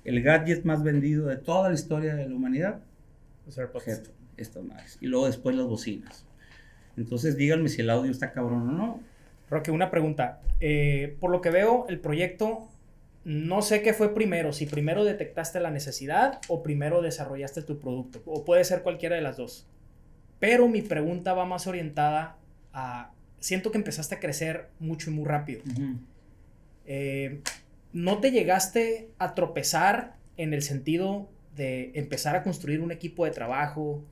el gadget más vendido de toda la historia de la humanidad, estas madres. Y luego después las bocinas. Entonces díganme si el audio está cabrón o no. Roque, una pregunta. Eh, por lo que veo, el proyecto no sé qué fue primero, si primero detectaste la necesidad o primero desarrollaste tu producto, o puede ser cualquiera de las dos. Pero mi pregunta va más orientada a, siento que empezaste a crecer mucho y muy rápido. Eh, ¿No te llegaste a tropezar en el sentido de empezar a construir un equipo de trabajo,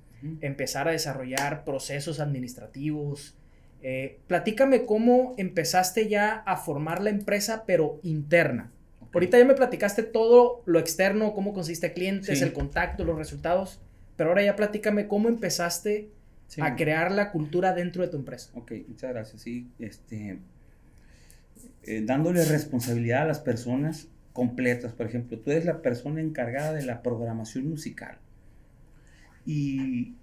empezar a desarrollar procesos administrativos? Eh, platícame cómo empezaste ya a formar la empresa, pero interna. Ahorita ya me platicaste todo lo externo, cómo consiste clientes, el contacto, los resultados, pero ahora ya platícame cómo empezaste a crear la cultura dentro de tu empresa. Ok, muchas gracias. Sí, este, eh, dándole responsabilidad a las personas completas. Por ejemplo, tú eres la persona encargada de la programación musical. Y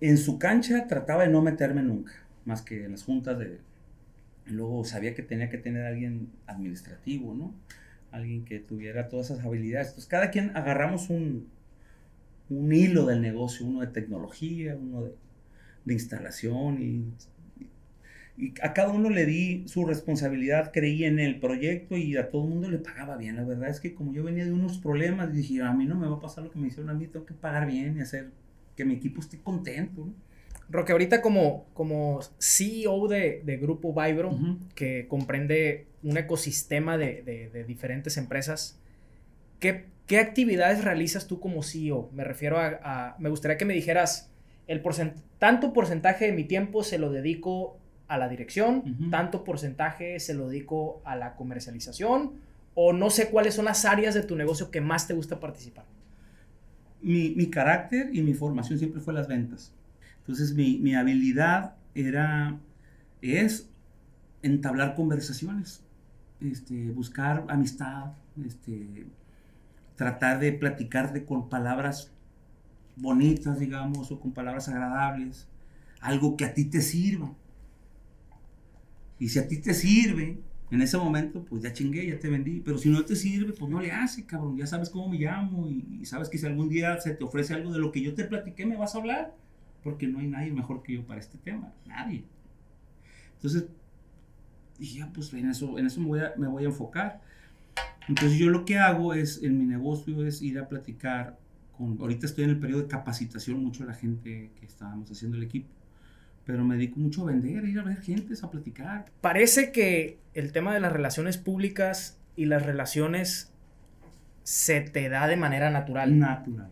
en su cancha trataba de no meterme nunca, más que en las juntas de... Luego sabía que tenía que tener alguien administrativo, ¿no? Alguien que tuviera todas esas habilidades. Entonces, cada quien agarramos un, un hilo del negocio, uno de tecnología, uno de, de instalación y, a cada uno le di su responsabilidad, creí en el proyecto y a todo el mundo le pagaba bien. La verdad es que como yo venía de unos problemas, dije, a mí no me va a pasar lo que me hicieron a mí, tengo que pagar bien y hacer que mi equipo esté contento. Roque, ahorita como, como CEO de, de Grupo Vibro, que comprende un ecosistema de, de, diferentes empresas, ¿qué, ¿qué, actividades realizas tú como CEO? Me refiero a, me gustaría que me dijeras, el tanto porcentaje de mi tiempo se lo dedico a la dirección, tanto porcentaje se lo dedico a la comercialización, o no sé cuáles son las áreas de tu negocio que más te gusta participar. Mi, mi carácter y mi formación siempre fue las ventas. Entonces mi, habilidad era, es entablar conversaciones, este, buscar amistad, este, tratar de platicarte con palabras bonitas, digamos, o con palabras agradables, algo que a ti te sirva. Y si a ti te sirve, en ese momento, pues ya chingué, ya te vendí. Pero si no te sirve, pues no le hace, cabrón. Ya sabes cómo me llamo y, y sabes que si algún día se te ofrece algo de lo que yo te platiqué, me vas a hablar porque no hay nadie mejor que yo para este tema, nadie. Entonces, dije, ya, pues en eso, en eso me, voy a, me voy a enfocar. Entonces yo lo que hago es, en mi negocio, es ir a platicar con, ahorita estoy en el periodo de capacitación mucho la gente que estábamos haciendo el equipo, pero me dedico mucho a vender, a ir a ver gente, a platicar. Parece que el tema de las relaciones públicas y las relaciones se te da de manera natural. Natural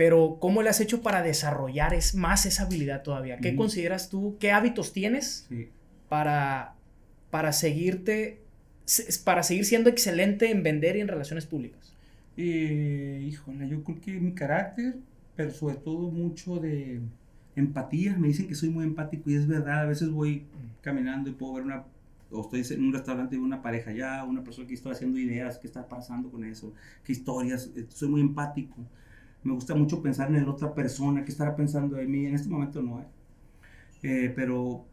pero ¿cómo le has hecho para desarrollar es más esa habilidad todavía? ¿Qué consideras tú? ¿Qué hábitos tienes para, para seguirte, para seguir siendo excelente en vender y en relaciones públicas? Eh, híjole, yo creo que mi carácter, pero sobre todo mucho de empatía. Me dicen que soy muy empático y es verdad. A veces voy caminando y puedo ver una, o estoy en un restaurante y veo una pareja ya, una persona que está haciendo ideas, qué está pasando con eso, qué historias. Eh, soy muy empático me gusta mucho pensar en la otra persona, que estará pensando de mí. En este momento no, ¿eh? ¿eh? pero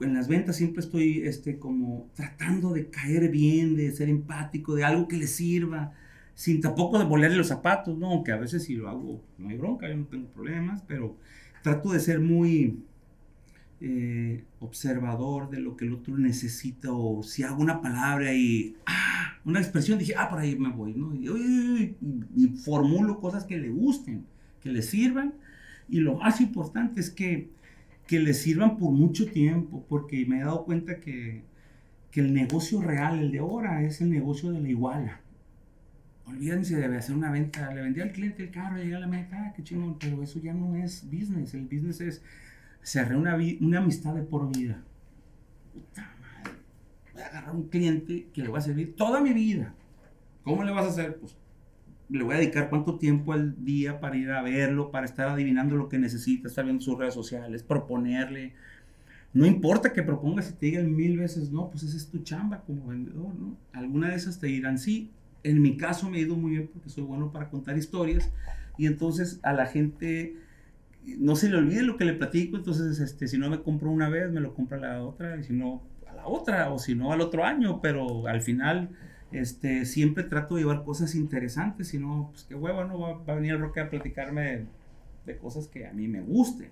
en las ventas siempre estoy este, como tratando de caer bien, de ser empático, de algo que le sirva, sin tampoco de volarle los zapatos, ¿no? Aunque a veces si lo hago, no hay bronca, yo no tengo problemas, pero trato de ser muy, eh, observador de lo que el otro necesita o si hago una palabra y ah, una expresión, dije, ah, por ahí me voy, ¿no? Y, y, formulo cosas que le gusten, que le sirvan. Y lo más importante es que, que le sirvan por mucho tiempo, porque me he dado cuenta que, que el negocio real, el de ahora, es el negocio de la iguala. Olvídense de hacer una venta, le vendí al cliente el carro, llega a la meta, ah, qué chingón, pero eso ya no es business, el business es cerré una, una amistad de por vida. Puta. Voy a agarrar un cliente que le va a servir toda mi vida. ¿Cómo le vas a hacer? Pues le voy a dedicar cuánto tiempo al día para ir a verlo, para estar adivinando lo que necesita, estar viendo sus redes sociales, proponerle. No importa que propongas y te digan mil veces no, pues esa es tu chamba como vendedor, ¿no? Alguna de esas te dirán sí. En mi caso me ha ido muy bien porque soy bueno para contar historias y entonces a la gente no se le olvide lo que le platico, entonces este, si no me compro una vez, me lo compra la otra, y si no, otra, o si no, al otro año, pero al final este, siempre trato de llevar cosas interesantes, si no, pues qué huevo, no va, a venir Roque a platicarme de, cosas que a mí me gusten.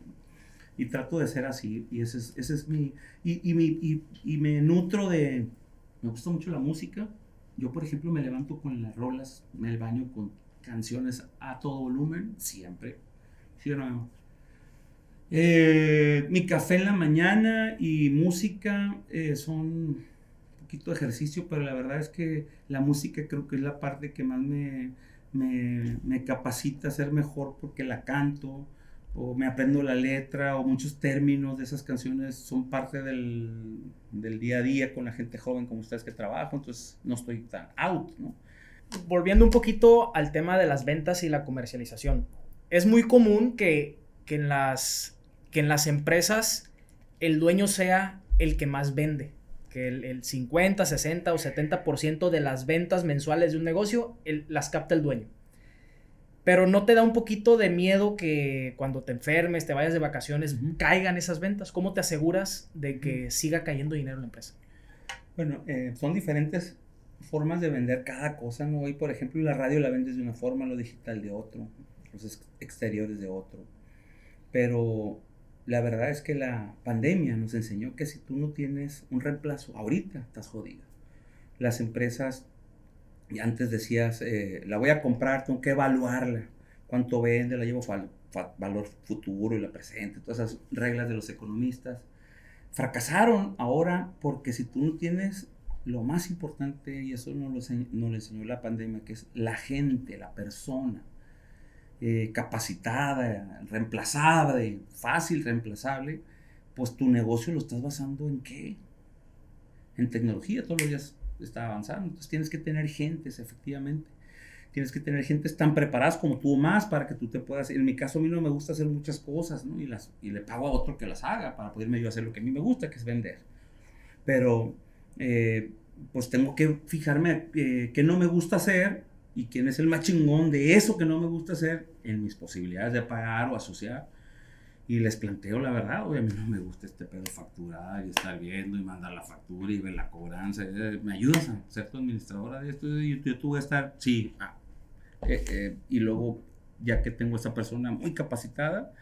Y trato de ser así, y ese es, ese es mi, y, y, mi, y, y me nutro de, me gusta mucho la música, yo por ejemplo me levanto con las rolas, me baño con canciones a todo volumen, siempre, ¿sí o no? Eh, mi café en la mañana y música eh, son un poquito de ejercicio, pero la verdad es que la música creo que es la parte que más me, me, capacita a ser mejor porque la canto o me aprendo la letra o muchos términos de esas canciones son parte del, del día a día con la gente joven como ustedes que trabajo, entonces no estoy tan out, ¿no? Volviendo un poquito al tema de las ventas y la comercialización. Es muy común que, que en las que en las empresas el dueño sea el que más vende, que el, 50, 60 o 70% de las ventas mensuales de un negocio las capta el dueño. Pero no te da un poquito de miedo que cuando te enfermes, te vayas de vacaciones, caigan esas ventas. ¿Cómo te aseguras de que siga cayendo dinero en la empresa? Bueno, eh, son diferentes formas de vender cada cosa, ¿no? Hoy, por ejemplo, la radio la vendes de una forma, lo digital de otro, los exteriores de otro. Pero la verdad es que la pandemia nos enseñó que si tú no tienes un reemplazo, ahorita estás jodido. Las empresas, y antes decías, eh, la voy a comprar, tengo que evaluarla, cuánto vende, la llevo valor futuro y la presente, todas esas reglas de los economistas. Fracasaron. Ahora porque si tú no tienes lo más importante, y eso no lo, no lo enseñó la pandemia, que es la gente, la persona eh, capacitada, reemplazable, fácil reemplazable, pues tu negocio lo estás basando en qué? En tecnología, todos los días está avanzando. Entonces tienes que tener gentes, efectivamente. Tienes que tener gentes tan preparadas como tú más para que tú te puedas... En mi caso a mí no me gusta hacer muchas cosas. Y, las, y le pago a otro que las haga para poderme yo hacer lo que a mí me gusta, que es vender. Pero, eh, pues tengo que fijarme eh, qué no me gusta hacer y quién es el más chingón de eso que no me gusta hacer en mis posibilidades de pagar o asociar. Y les planteo la verdad, oye, a mí no me gusta este pedo facturar y estar viendo y mandar la factura y ver la cobranza. Eh, ¿Me ayudas a ser tu administradora de esto? Y yo, tuve que estar, sí. Ah, eh, eh, y luego, ya que tengo a esa persona muy capacitada,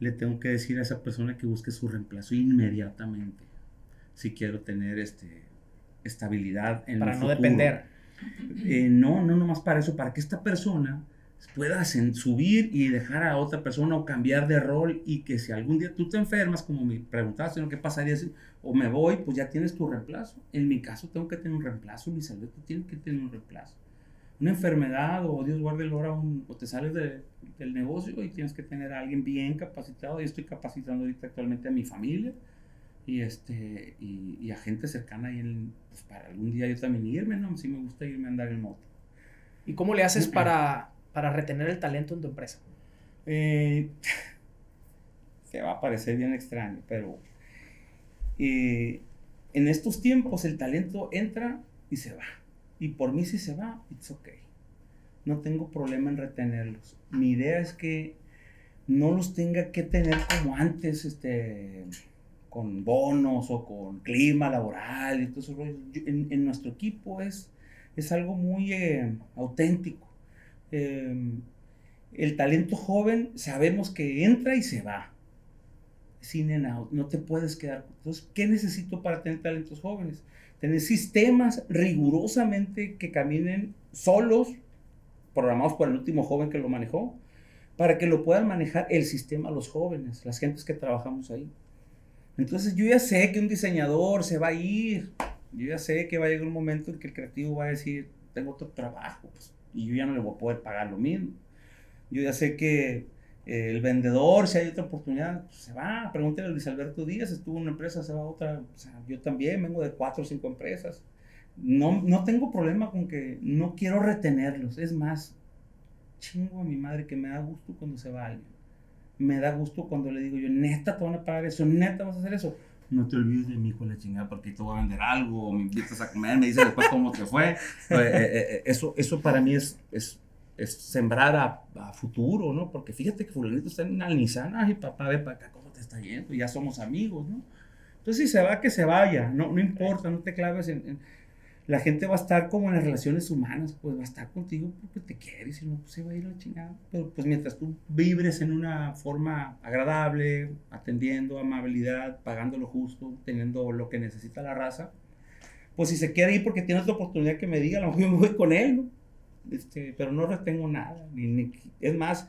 le tengo que decir a esa persona que busque su reemplazo inmediatamente. Si quiero tener este, estabilidad en Para no depender eh, no, no nomás para eso, para que esta persona pueda subir y dejar a otra persona o cambiar de rol y que si algún día tú te enfermas, como me preguntaste, ¿no? ¿qué pasaría o me voy? Pues ya tienes tu reemplazo. En mi caso tengo que tener un reemplazo, mi salud tiene que tener un reemplazo. Una enfermedad o Dios guarde el hora o te sales del negocio y tienes que tener a alguien bien capacitado. y estoy capacitando ahorita actualmente a mi familia y, este, y, a gente cercana y en, pues para algún día yo también irme, ¿no? Sí me gusta irme a andar en moto. ¿Y cómo le haces para, para retener el talento en tu empresa? Eh, se va a parecer bien extraño, pero eh, en estos tiempos el talento entra y se va. Y por mí si se va, it's okay. No tengo problema en retenerlos. Mi idea es que no los tenga que tener como antes, este con bonos o con clima laboral y todo. En, nuestro equipo es, es algo muy eh, auténtico. Em, el talento joven sabemos que entra y se va. sin en out, no te puedes quedar. Entonces, ¿qué necesito para tener talentos jóvenes? Tener sistemas rigurosamente que caminen solos, programados por el último joven que lo manejó, para que lo puedan manejar el sistema los jóvenes, las gentes que trabajamos ahí. Entonces yo ya sé que un diseñador se va a ir, yo ya sé que va a llegar un momento en que el creativo va a decir, tengo otro trabajo, pues, y yo ya no le voy a poder pagar lo mismo. Yo ya sé que eh, el vendedor, si hay otra oportunidad, pues, se va. Pregúntale a Luis Alberto Díaz, estuvo en una empresa, se va a otra. O sea, yo también vengo de cuatro o cinco empresas. No, no tengo problema con que no quiero retenerlos. Es más, chingo a mi madre que me da gusto cuando se va alguien. Me da gusto cuando le digo yo, neta, te van a pagar eso, neta, vas a hacer eso. No te olvides de mí con la chingada porque te voy a vender algo, o me invitas a comer, me dices después cómo te fue. Eh, eh, eh, eso, eso para mí es, es, es sembrar a, a, futuro, ¿no? Porque fíjate que fulanito está en Nissan, ay papá, ve para acá, ¿cómo te está yendo? Ya somos amigos, ¿no? Entonces si se va, que se vaya, no, no importa, no te claves en, en la gente va a estar como en las relaciones humanas, pues va a estar contigo porque te quiere, y si no, pues se va a ir a la chingada. Pero pues mientras tú vibres en una forma agradable, atendiendo, amabilidad, pagando lo justo, teniendo lo que necesita la raza, pues si se quiere ir porque tiene otra oportunidad que me diga, a lo mejor yo me voy con él, ¿no? Este, pero no retengo nada. Ni, ni, es más,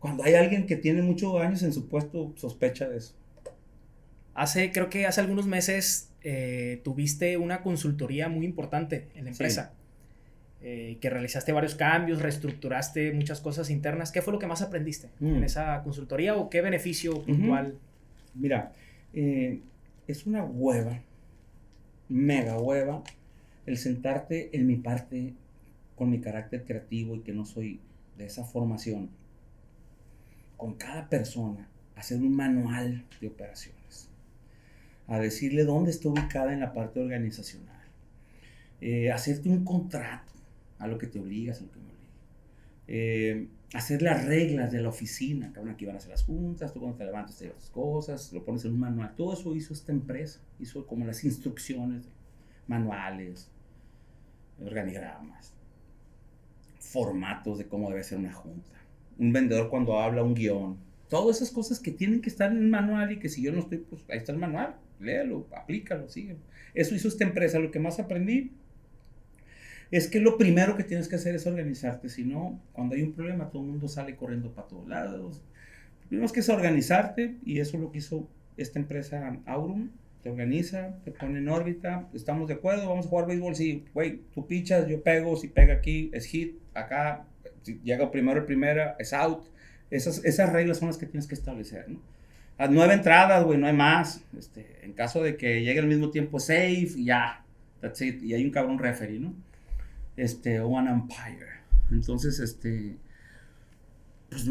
cuando hay alguien que tiene muchos años en su puesto, sospecha de eso. Hace, creo que hace algunos meses eh, tuviste una consultoría muy importante en la empresa, sí. eh, que realizaste varios cambios, reestructuraste muchas cosas internas. ¿Qué fue lo que más aprendiste mm. en esa consultoría o qué beneficio puntual? Uh -huh. Mira, eh, es una hueva, mega hueva, el sentarte en mi parte con mi carácter creativo y que no soy de esa formación, con cada persona, hacer un manual de operaciones a decirle dónde está ubicada en la parte organizacional, eh, hacerte un contrato a lo que te obligas, a lo que me obliga, eh, hacer las reglas de la oficina, que aquí van a hacer las juntas, tú cuando te levantas te llevas tus cosas, lo pones en un manual, todo eso hizo esta empresa, hizo como las instrucciones, manuales, organigramas, formatos de cómo debe ser una junta, un vendedor cuando habla un guion, todas esas cosas que tienen que estar en el manual y que si yo no estoy, pues ahí está el manual, léalo, aplícalo, sigue. Eso hizo esta empresa. Lo que más aprendí es que lo primero que tienes que hacer es organizarte. Si no, cuando hay un problema, todo el mundo sale corriendo para todos lados. Lo primero que es organizarte y eso es lo que hizo esta empresa Aurum. Te organiza, te pone en órbita. Estamos de acuerdo, vamos a jugar béisbol. Sí, güey, tú pichas, yo pego. Si pega aquí, es hit. Acá, si llega primero el primera, es out. Esas, esas reglas son las que tienes que establecer, ¿no? A nueve entradas, güey, no hay más. Este, en caso de que llegue al mismo tiempo safe, ya. That's it. Y hay un cabrón referee, ¿no? Este, one umpire. Entonces, este. Pues,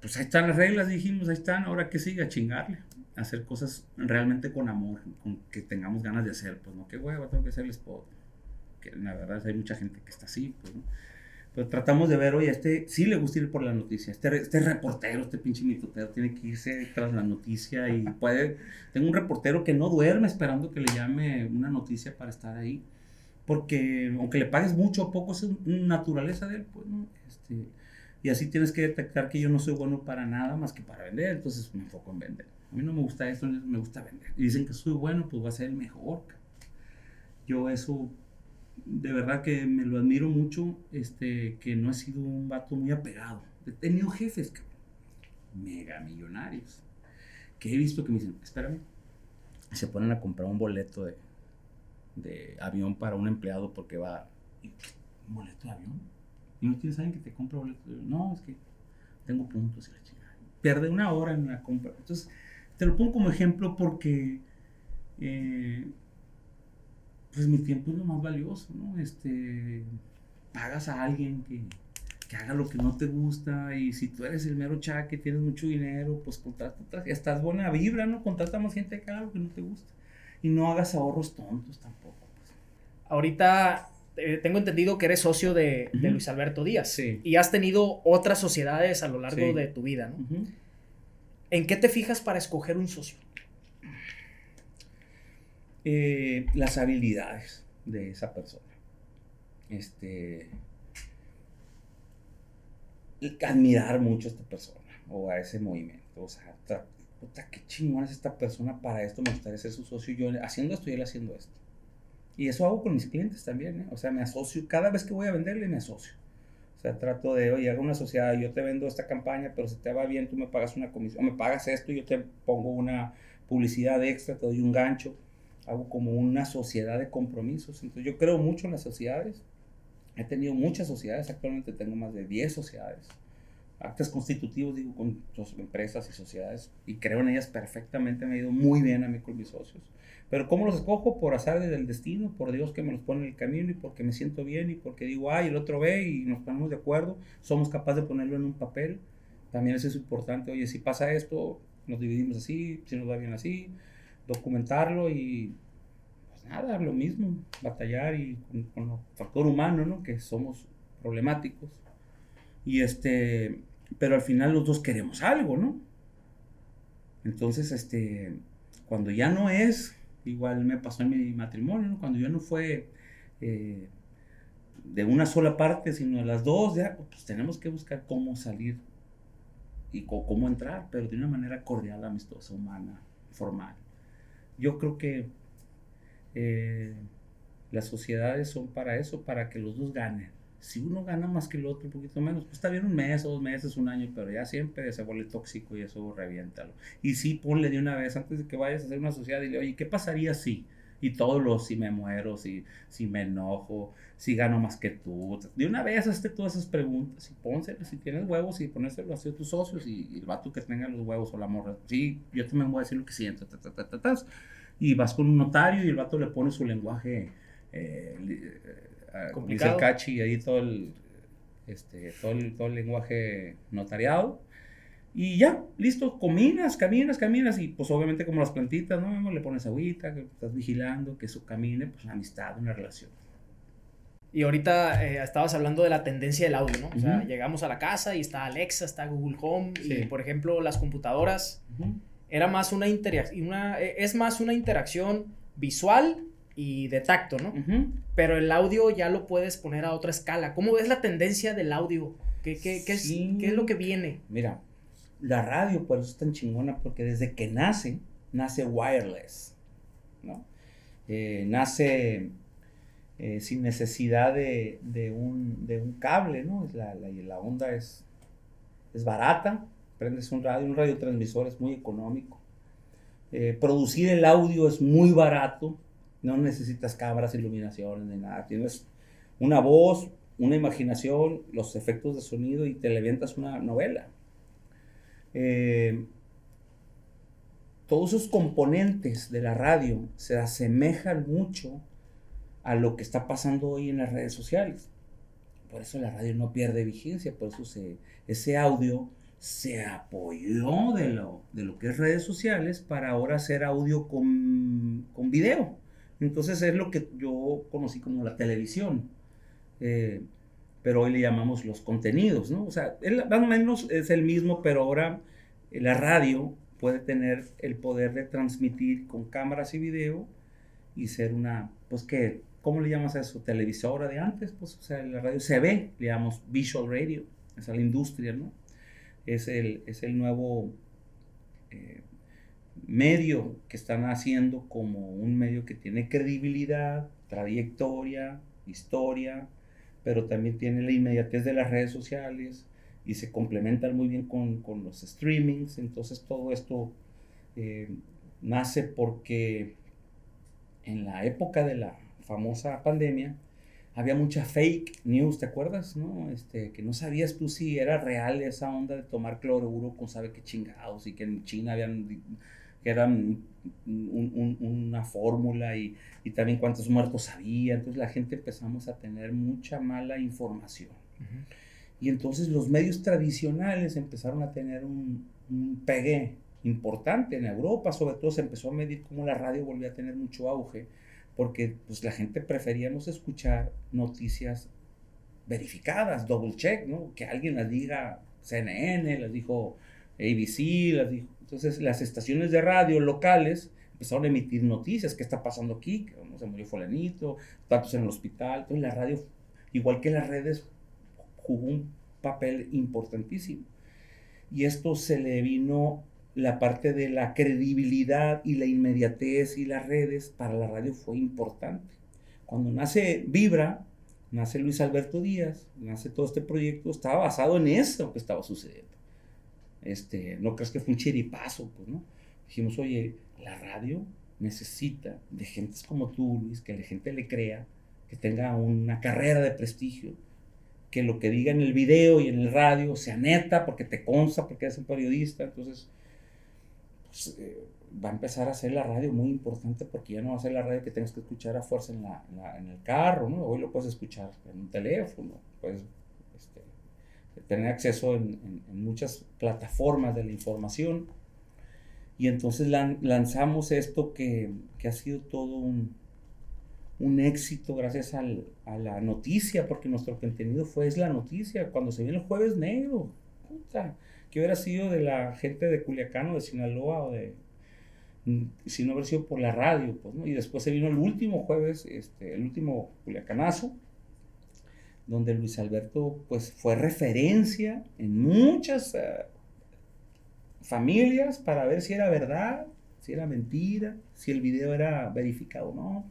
pues ahí están las reglas, dijimos, ahí están. Ahora que sigue, a chingarle. Hacer cosas realmente con amor, con que tengamos ganas de hacer. Pues no, qué hueva, tengo que hacer el spot. Que la verdad hay mucha gente que está así, pues, ¿no? Pero tratamos de ver, oye, este sí le gusta ir por la noticia. Este, este reportero, este pinche mitotero, tiene que irse tras la noticia y puede. Tengo un reportero que no duerme esperando que le llame una noticia para estar ahí. Porque aunque le pagues mucho o poco, es naturaleza de él, pues, ¿no? Este, y así tienes que detectar que yo no soy bueno para nada más que para vender. Entonces me enfoco en vender. A mí no me gusta esto, me gusta vender. Y dicen que soy bueno, pues va a ser el mejor. Yo eso de verdad que me lo admiro mucho, este, que no he sido un vato muy apegado. He tenido jefes, cabrón, mega millonarios, que he visto que me dicen, espérame, se ponen a comprar un boleto de, de avión para un empleado porque va, ¿un boleto de avión? ¿Y no tienes alguien que te compre boleto de avión? No, es que tengo puntos y la chingada. Pierde una hora en la compra. Entonces, te lo pongo como ejemplo porque... Eh, pues mi tiempo es lo más valioso, ¿no? Este, pagas a alguien que, que, haga lo que no te gusta y si tú eres el mero chaque, tienes mucho dinero, pues contrata, estás buena vibra, ¿no? Contrata más gente que haga lo que no te gusta y no hagas ahorros tontos tampoco. Pues. Ahorita eh, tengo entendido que eres socio de, uh -huh. de, Luis Alberto Díaz sí. y has tenido otras sociedades a lo largo Sí. de tu vida, ¿no? Uh -huh. ¿En qué te fijas para escoger un socio? Eh, las habilidades de esa persona. Este, admirar mucho a esta persona o a ese movimiento. O sea, puta, qué chingón es esta persona para esto, me gustaría ser su socio, yo haciendo esto y él haciendo esto. Y eso hago con mis clientes también, ¿eh? o sea, me asocio, cada vez que voy a venderle me asocio. O sea, trato de, oye, hago una sociedad, yo te vendo esta campaña, pero si te va bien, tú me pagas una comisión, o me pagas esto, yo te pongo una publicidad extra, te doy un gancho, hago como una sociedad de compromisos. Entonces yo creo mucho en las sociedades, he tenido muchas sociedades, actualmente tengo más de 10 sociedades actos constitutivos, digo, con empresas y sociedades, y creo en ellas perfectamente, me ha ido muy bien a mí con mis socios. Pero ¿cómo los escojo? Por azar del destino, por Dios que me los pone en el camino y porque me siento bien y porque digo, ay, el otro ve y nos ponemos de acuerdo, somos capaces de ponerlo en un papel. También eso es importante, oye, si pasa esto, nos dividimos así, si nos va bien así, documentarlo y pues nada, lo mismo, batallar y con, el factor humano, ¿no? Que somos problemáticos. Y este, pero al final los dos queremos algo, ¿no? Entonces, este, cuando ya no es, igual me pasó en mi matrimonio. Cuando ya no fue eh, de una sola parte, sino de las dos, ya, pues tenemos que buscar cómo salir y cómo entrar, pero de una manera cordial, amistosa, humana, formal. Yo creo que eh, las sociedades son para eso, para que los dos ganen si uno gana más que el otro, un poquito menos, pues está bien un mes dos meses, un año, pero ya siempre se vuelve tóxico y eso reviéntalo. Y sí, ponle de una vez, antes de que vayas a hacer una sociedad, dile, oye, ¿qué pasaría si? Y todos los, si me muero, si, si me enojo, si gano más que tú. De una vez hazte todas esas preguntas y pónselas, si tienes huevos y ponérselo así a tus socios y, y, el vato que tenga los huevos o la morra. Sí, yo también voy a decir lo que siento, y vas con un notario y el vato le pone su lenguaje eh, dice el cachi ahí todo el, este, todo el, todo el lenguaje notariado. Y ya, listo, caminas, caminas, caminas, y pues obviamente como las plantitas, ¿no? Le pones agüita, que estás vigilando, que eso camine, pues una amistad, una relación. Y ahorita eh, estabas hablando de la tendencia del audio, ¿no? O sea, llegamos a la casa y está Alexa, está Google Home, y por ejemplo las computadoras, era más una interacción, una, e, es más una interacción visual y de tacto, ¿no? Pero el audio ya lo puedes poner a otra escala. ¿Cómo ves la tendencia del audio? ¿Qué, qué, qué, es, ¿qué, es, lo que viene? Mira, la radio por eso es tan chingona, porque desde que nace, nace wireless, ¿no? Eh, nace eh, sin necesidad de, un, cable, ¿no? La, la, la, onda es, es barata, prendes un radio, un radiotransmisor es muy económico. Eh, producir el audio es muy barato, no necesitas cámaras, iluminaciones ni nada. Tienes una voz, una imaginación, los efectos de sonido y te levantas una novela. Eh, todos esos componentes de la radio se asemejan mucho a lo que está pasando hoy en las redes sociales. Por eso la radio no pierde vigencia, por eso ese audio se apoyó de lo, de lo que es redes sociales para ahora hacer audio con, con video. Entonces es lo que yo conocí como la televisión. Eh, pero hoy le llamamos los contenidos, ¿no? O sea, más o menos es el mismo, pero ahora la radio puede tener el poder de transmitir con cámaras y video y ser una, pues que, ¿cómo le llamas a eso? Televisora de antes, pues, o sea, la radio se ve, le llamamos visual radio, es la industria, ¿no? Es el, es el nuevo eh, medio que están haciendo como un medio que tiene credibilidad, trayectoria, historia, pero también tiene la inmediatez de las redes sociales y se complementan muy bien con, con los streamings. Entonces todo esto eh, nace porque en la época de la famosa pandemia había mucha fake news, ¿te acuerdas? ¿No? Este, que no sabías tú si era real esa onda de tomar cloruro con sabe qué chingados y que en China habían que eran una fórmula y, también cuántos muertos había. Entonces la gente empezamos a tener mucha mala información. Y entonces los medios tradicionales empezaron a tener un, un, pegue importante en Europa, sobre todo se empezó a medir cómo la radio volvió a tener mucho auge, porque pues la gente preferíamos escuchar noticias verificadas, double check, ¿no? Que alguien las diga CNN, las dijo ABC, las dijo entonces las estaciones de radio locales empezaron a emitir noticias, qué está pasando aquí, que se murió fulanito, tantos en el hospital. Entonces la radio, igual que las redes, jugó un papel importantísimo. Y esto se le vino la parte de la credibilidad y la inmediatez y las redes para la radio fue importante. Cuando nace Vibra, nace Luis Alberto Díaz, nace todo este proyecto, estaba basado en eso que estaba sucediendo. Este, no crees que fue un chiripazo, pues, ¿no? Dijimos, oye, la radio necesita de gentes como tú, Luis, que la gente le crea, que tenga una carrera de prestigio, que lo que diga en el video y en el radio sea neta, porque te consta, porque eres un periodista, entonces pues, eh, va a empezar a ser la radio muy importante porque ya no va a ser la radio que tengas que escuchar a fuerza en, la, en, el carro, ¿no? Hoy lo puedes escuchar en un teléfono, puedes tener acceso en, en, muchas plataformas de la información. Y entonces lanzamos esto que, que, ha sido todo un, un éxito gracias al, a la noticia, porque nuestro contenido fue es la noticia. Cuando se viene el jueves negro, puta, que hubiera sido de la gente de Culiacán o de Sinaloa o de, si no hubiera sido por la radio, pues, ¿no? Y después se vino el último jueves, este, el último Culiacanazo, donde Luis Alberto, pues, fue referencia en muchas eh, familias para ver si era verdad, si era mentira, si el video era verificado o no.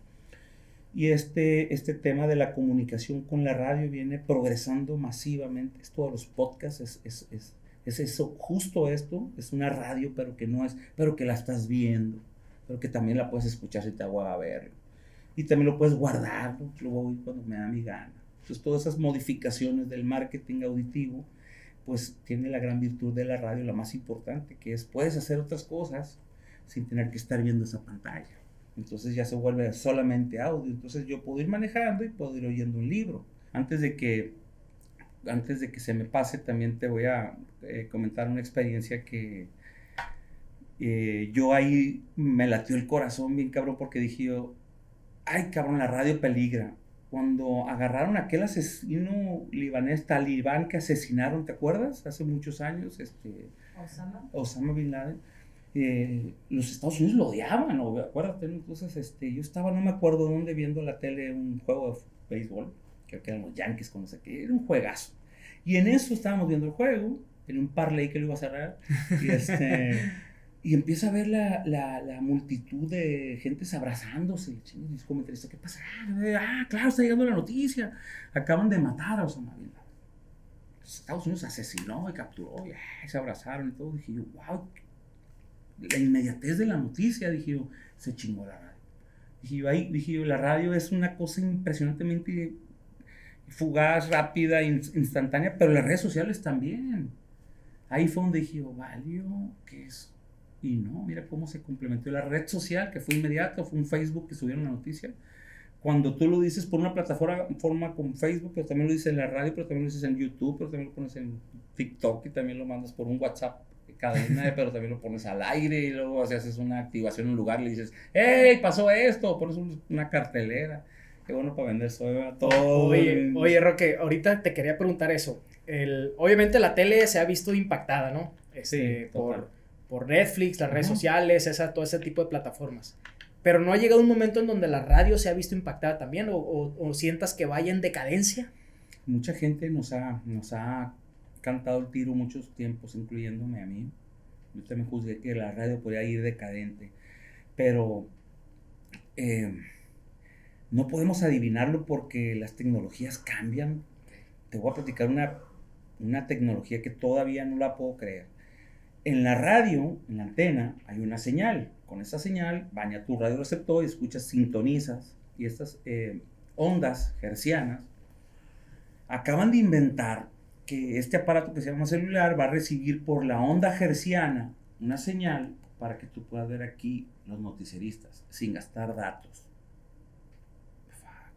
Y este, este tema de la comunicación con la radio viene progresando masivamente. Esto de los podcasts es, es, es es eso, justo esto, es una radio, pero que no es, pero que la estás viendo, pero que también la puedes escuchar si te hago a verlo. Y también lo puedes guardar, lo voy cuando me da mi gana. Entonces, todas esas modificaciones del marketing auditivo, pues tiene la gran virtud de la radio, la más importante, que es puedes hacer otras cosas sin tener que estar viendo esa pantalla. Entonces ya se vuelve solamente audio. Entonces yo puedo ir manejando y puedo ir oyendo un libro. Antes de que antes de que se me pase, también te voy a eh, comentar una experiencia que eh, yo ahí me latió el corazón bien cabrón porque dije yo, ay cabrón, la radio peligra. Cuando agarraron a aquel asesino libanés talibán que asesinaron, ¿te acuerdas? Hace muchos años, este, Osama, Osama Bin Laden. Eh, los Estados Unidos lo odiaban, ¿no? acuérdate, entonces este, yo estaba, no me acuerdo dónde, viendo la tele un juego de béisbol que eran los Yankees, como sé qué, era un juegazo. Y en eso estábamos viendo el juego, en un parlay que lo iba a cerrar, y, este, y empieza a ver la, la, multitud de gentes abrazándose. Comentarista, ¿qué pasa? Ah, claro, está llegando la noticia. Acaban de matar a Osama Bin Laden. Estados Unidos asesinó y capturó, y se abrazaron y todo. Dije yo, wow, la inmediatez de la noticia, dije yo, se chingó la radio. Dije yo, ahí, dije yo, la radio es una cosa impresionantemente fugaz, rápida, instantánea, pero las redes sociales también. Ahí fue donde dije, oh, valió, ¿qué es? Y no, mira cómo se complementó la red social, que fue inmediato, fue un Facebook que subieron la noticia. Cuando tú lo dices por una plataforma forma con Facebook, pero también lo dices en la radio, pero también lo dices en YouTube, pero también lo pones en TikTok y también lo mandas por un WhatsApp cadena, pero también lo pones al aire y luego haces una activación en un lugar y le dices, hey, pasó esto, pones una cartelera. Qué bueno para vender soya, todo. Oye, oye, Roque, ahorita te quería preguntar eso. El, obviamente la tele se ha visto impactada, ¿no? Este, por, por, Netflix, las redes sociales, esa, todo ese tipo de plataformas. Pero no ha llegado un momento en donde la radio se ha visto impactada también o, o, sientas que vaya en decadencia. Mucha gente nos ha, nos ha cantado el tiro muchos tiempos, incluyéndome a mí. Yo también juzgué que la radio podía ir decadente. Pero eh, no podemos adivinarlo porque las tecnologías cambian. Te voy a platicar una, una tecnología que todavía no la puedo creer. En la radio, en la antena, hay una señal. Con esa señal baña tu radio receptor y escuchas, sintonizas. Y estas eh, ondas hercianas acaban de inventar que este aparato que se llama celular va a recibir por la onda herciana una señal para que tú puedas ver aquí los noticieristas sin gastar datos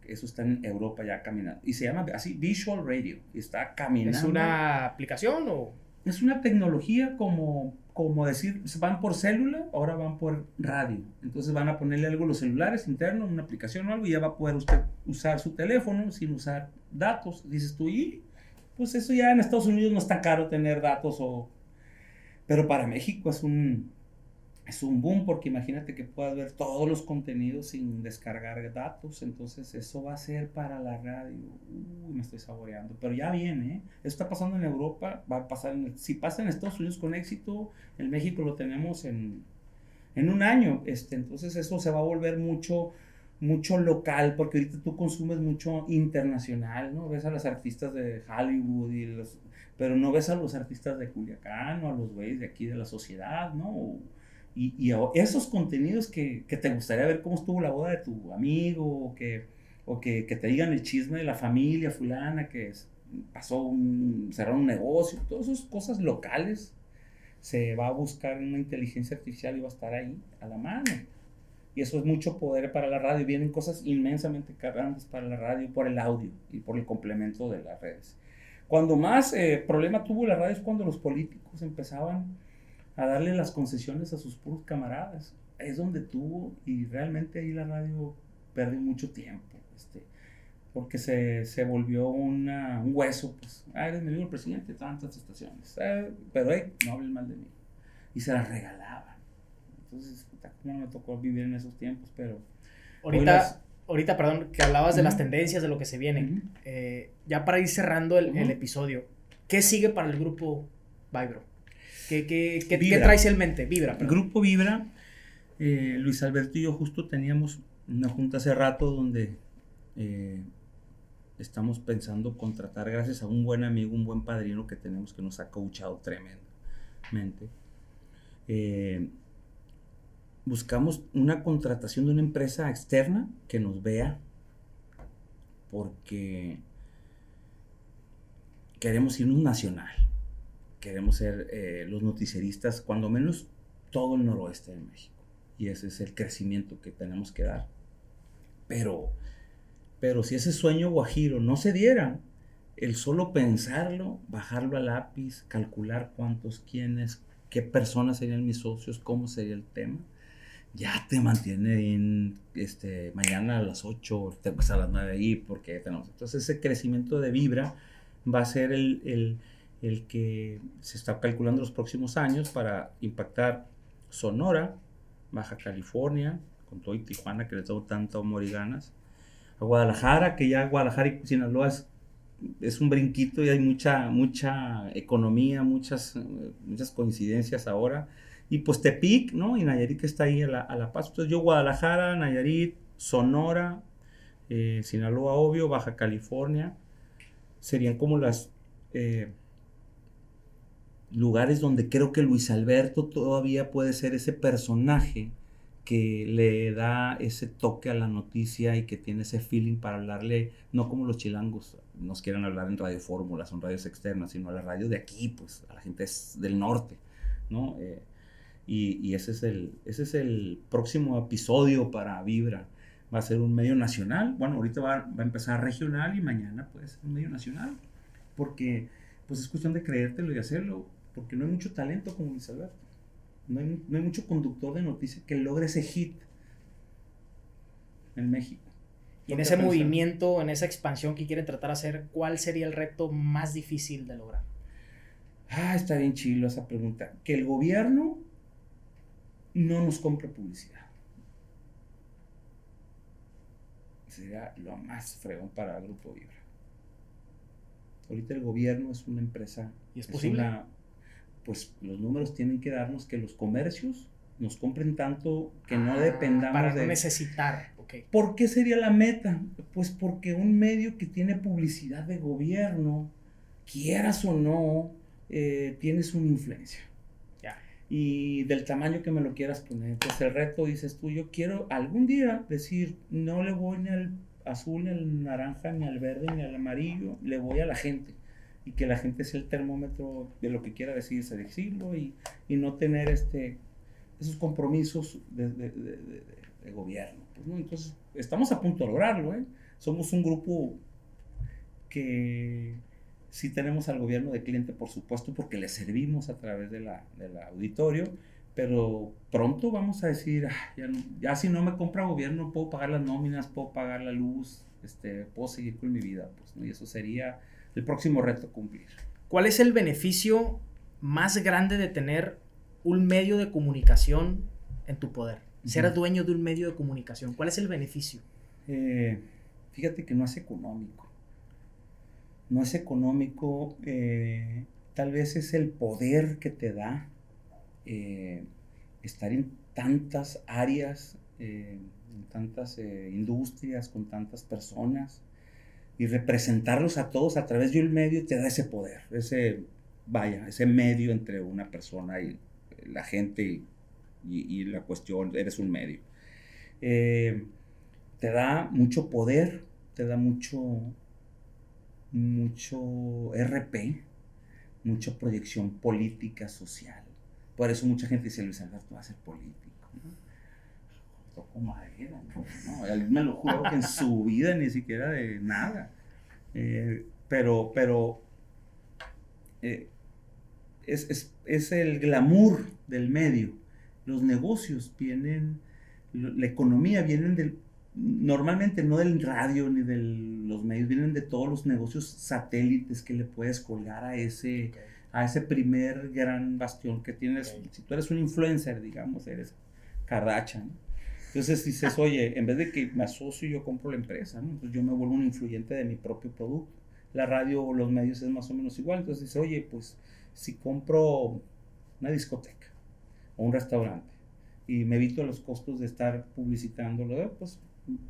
eso está en Europa ya caminando. Y se llama así Visual Radio. Y está caminando. ¿Es una aplicación o...? Es una tecnología como, como decir, van por célula, ahora van por radio. Entonces van a ponerle algo a los celulares internos, una aplicación o algo, y ya va a poder usted usar su teléfono sin usar datos. Dices tú, y pues eso ya en Estados Unidos no es tan caro tener datos o... Pero para México es un, es un boom porque imagínate que puedas ver todos los contenidos sin descargar datos, entonces eso va a ser para la radio. Uy, me estoy saboreando, pero ya viene, ¿eh? Eso está pasando en Europa, va a pasar, en, si pasa en Estados Unidos con éxito, en México lo tenemos en, en un año, este, entonces eso se va a volver mucho mucho local, porque ahorita tú consumes mucho internacional, ¿no? Ves a los artistas de Hollywood y los, pero no ves a los artistas de Culiacán o a los güeyes de aquí de la sociedad, ¿no? Y, y esos contenidos que, que, te gustaría ver cómo estuvo la boda de tu amigo, o que, o que, que te digan el chisme de la familia fulana, que pasó un, cerraron un negocio, todas esas cosas locales, se va a buscar una inteligencia artificial y va a estar ahí a la mano. Y eso es mucho poder para la radio. Vienen cosas inmensamente grandes para la radio por el audio y por el complemento de las redes. Cuando más eh, problema tuvo la radio es cuando los políticos empezaban a darle las concesiones a sus puros camaradas. Es donde tuvo y realmente ahí la radio perdió mucho tiempo. Este, porque se, se volvió una, un hueso, pues, ah, eres mi amigo el presidente, tantas estaciones, ah, pero hey, no hables mal de mí. Y se las regalaban. Entonces, no me tocó vivir en esos tiempos, pero... Ahorita, ahorita perdón, que hablabas de las tendencias, de lo que se viene. Eh, ya para ir cerrando el, el, episodio, ¿qué sigue para el grupo Vibro? ¿Qué, qué, qué, ¿qué traes en mente? Vibra. El grupo Vibra, eh, Luis Alberto y yo justo teníamos una junta hace rato donde eh, estamos pensando contratar, gracias a un buen amigo, un buen padrino que tenemos que nos ha coachado tremendamente. Eh, buscamos una contratación de una empresa externa que nos vea porque queremos irnos nacional. Queremos ser eh, los noticieristas, cuando menos todo el noroeste de México. Y ese es el crecimiento que tenemos que dar. Pero, pero si ese sueño guajiro no se diera, el solo pensarlo, bajarlo a lápiz, calcular cuántos, quiénes, qué personas serían mis socios, cómo sería el tema, ya te mantiene en, este, mañana a las 8, te vas a las 9 ahí, porque tenemos. Entonces, ese crecimiento de vibra va a ser el, el, que se está calculando los próximos años para impactar Sonora, Baja California, con todo y Tijuana, que les dado tanto amor y ganas, a Guadalajara, que ya Guadalajara y Sinaloa es, un brinquito y hay mucha, mucha economía, muchas, muchas coincidencias ahora y pues Tepic, ¿no? Y Nayarit que está ahí a la, a la paz. Entonces yo Guadalajara, Nayarit, Sonora, eh, Sinaloa, obvio, Baja California, serían como las eh, lugares donde creo que Luis Alberto todavía puede ser ese personaje que le da ese toque a la noticia y que tiene ese feeling para hablarle, no como los chilangos nos quieren hablar en radio fórmula, son radios externas, sino a la radio de aquí, pues a la gente del norte, ¿no? Eh, y, ese, es el, ese es el próximo episodio para Vibra. Va a ser un medio nacional. Bueno, ahorita va, va a empezar regional y mañana puede ser un medio nacional. Porque pues es cuestión de creértelo y hacerlo. Porque no hay mucho talento como dice Alberto. No hay, no hay mucho conductor de noticias que logre ese hit en México. Y en ese movimiento, en esa expansión que quieren tratar de hacer, ¿cuál sería el reto más difícil de lograr? Ah, está bien chilo esa pregunta. Que el gobierno no nos compre publicidad. Sería lo más fregón para el Grupo Vibra. Ahorita el gobierno es una empresa. ¿Y es, posible? Pues los números tienen que darnos que los comercios nos compren tanto que no ah, dependamos para de... necesitar. Okay. ¿Por qué sería la meta? Pues porque un medio que tiene publicidad de gobierno, quieras o no, eh, tienes una influencia y del tamaño que me lo quieras poner. Entonces el reto dices tú, yo quiero algún día decir, no le voy ni al azul, ni al naranja, ni al verde, ni al amarillo, le voy a la gente. Y que la gente sea el termómetro de lo que quiera decidirse decirlo y, y no tener este, esos compromisos de, de, de, gobierno. Pues, ¿no? Entonces, estamos a punto de lograrlo. ¿eh? Somos un grupo que sí tenemos al gobierno de cliente, por supuesto, porque le servimos a través de la, del auditorio, pero pronto vamos a decir, ah, ya, ya, si no me compra gobierno, puedo pagar las nóminas, puedo pagar la luz, este, puedo seguir con mi vida, pues, ¿no? y eso sería el próximo reto cumplir. ¿Cuál es el beneficio más grande de tener un medio de comunicación en tu poder? Ser dueño de un medio de comunicación, ¿cuál es el beneficio? Eh, fíjate que no es económico. No es económico, eh, tal vez es el poder que te da eh, estar en tantas áreas, en tantas industrias, con tantas personas y representarlos a todos a través de un medio te da ese poder, ese, vaya, ese medio entre una persona y la gente y, la cuestión, eres un medio. Eh, te da mucho poder, te da mucho, mucho RP, mucha proyección política, social. Por eso mucha gente dice, Luis Alberto va a ser político. Toco madera, ¿no? Él me lo juro que en su vida ni siquiera de nada. Eh, pero, pero eh, es, es, es, el glamour del medio. Los negocios vienen, la economía vienen del, normalmente no del radio ni de los medios, vienen de todos los negocios satélites que le puedes colgar a ese, a ese primer gran bastión que tienes. Si tú eres un influencer, digamos, eres Kardashian. Entonces dices, oye, en vez de que me asocio yo compro la empresa, ¿no? Entonces yo me vuelvo un influyente de mi propio producto. La radio o los medios es más o menos igual. Entonces dices, oye, pues si compro una discoteca o un restaurante y me evito los costos de estar publicitándolo, pues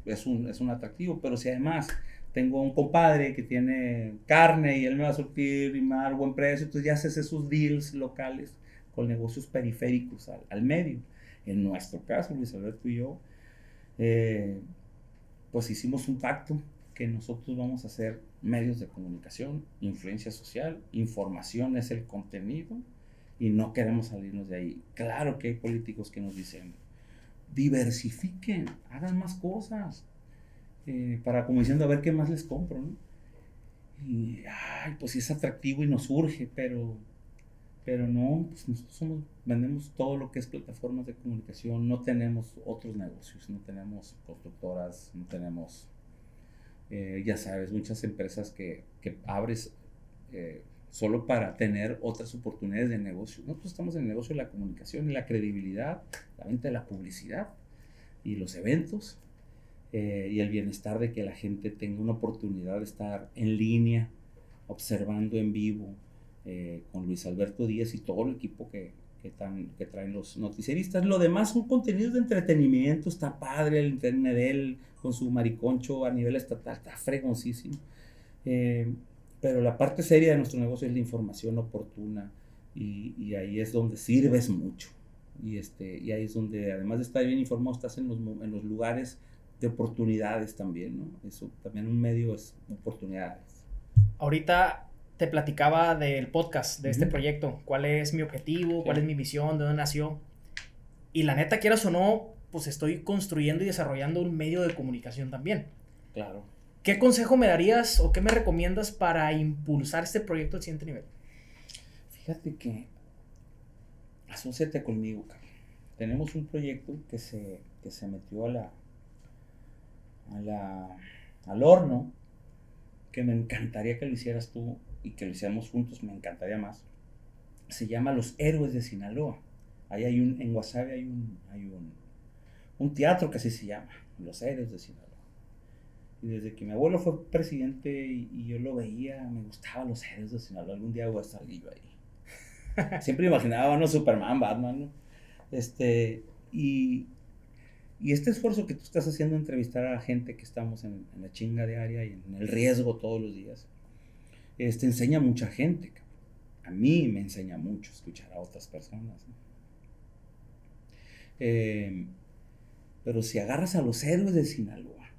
es un, es un atractivo. Pero si además tengo un compadre que tiene carne y él me va a surtir y me va a dar buen precio, entonces ya haces esos deals locales con negocios periféricos al, al medio. En nuestro caso, Luis Alberto y yo, eh, pues hicimos un pacto que nosotros vamos a hacer medios de comunicación, influencia social, información es el contenido y no queremos salirnos de ahí. Claro que hay políticos que nos dicen, diversifiquen, hagan más cosas, eh, para como diciendo, a ver qué más les compro, ¿no? Y, ay, pues sí es atractivo y nos urge, pero pero no, pues nosotros somos, vendemos todo lo que es plataformas de comunicación, no tenemos otros negocios, no tenemos constructoras, no tenemos, eh, ya sabes, muchas empresas que, que abres eh, solo para tener otras oportunidades de negocio. Nosotros estamos en el negocio de la comunicación y la credibilidad, la venta de la publicidad y los eventos eh, y el bienestar de que la gente tenga una oportunidad de estar en línea, observando en vivo, eh, con Luis Alberto Díaz y todo el equipo que, que, que traen los noticieristas. Lo demás son contenidos de entretenimiento, está padre el internet de él con su mariconcho a nivel estatal, está fregoncísimo. Eh, pero la parte seria de nuestro negocio es la información oportuna y, y, ahí es donde sirves mucho. Y, este, y ahí es donde, además de estar bien informado, estás en los, en los lugares de oportunidades también, ¿no? Eso también un medio es oportunidades. Ahorita te platicaba del podcast, de este proyecto, cuál es mi objetivo, cuál es mi visión, de dónde nació. Y la neta, quieras o no, pues estoy construyendo y desarrollando un medio de comunicación también. Claro. ¿Qué consejo me darías o qué me recomiendas para impulsar este proyecto al siguiente nivel? Fíjate que asociate conmigo, Tenemos un proyecto que se, que se metió a la, a la, al horno, que me encantaría que lo hicieras tú y que lo hiciéramos juntos, me encantaría más. Se llama Los Héroes de Sinaloa. Ahí hay un, en Guasave hay un, hay un, un teatro que así se llama, Los Héroes de Sinaloa. Y desde que mi abuelo fue presidente y, yo lo veía, me gustaban los héroes de Sinaloa. Algún día voy a estar yo ahí. Siempre imaginaba, ¿no? Superman, Batman, ¿no? Este, y, y este esfuerzo que tú estás haciendo, entrevistar a la gente que estamos en, en la chinga diaria y en el riesgo todos los días, este, enseña a mucha gente. A mí me enseña mucho escuchar a otras personas. Eh, pero si agarras a los héroes de Sinaloa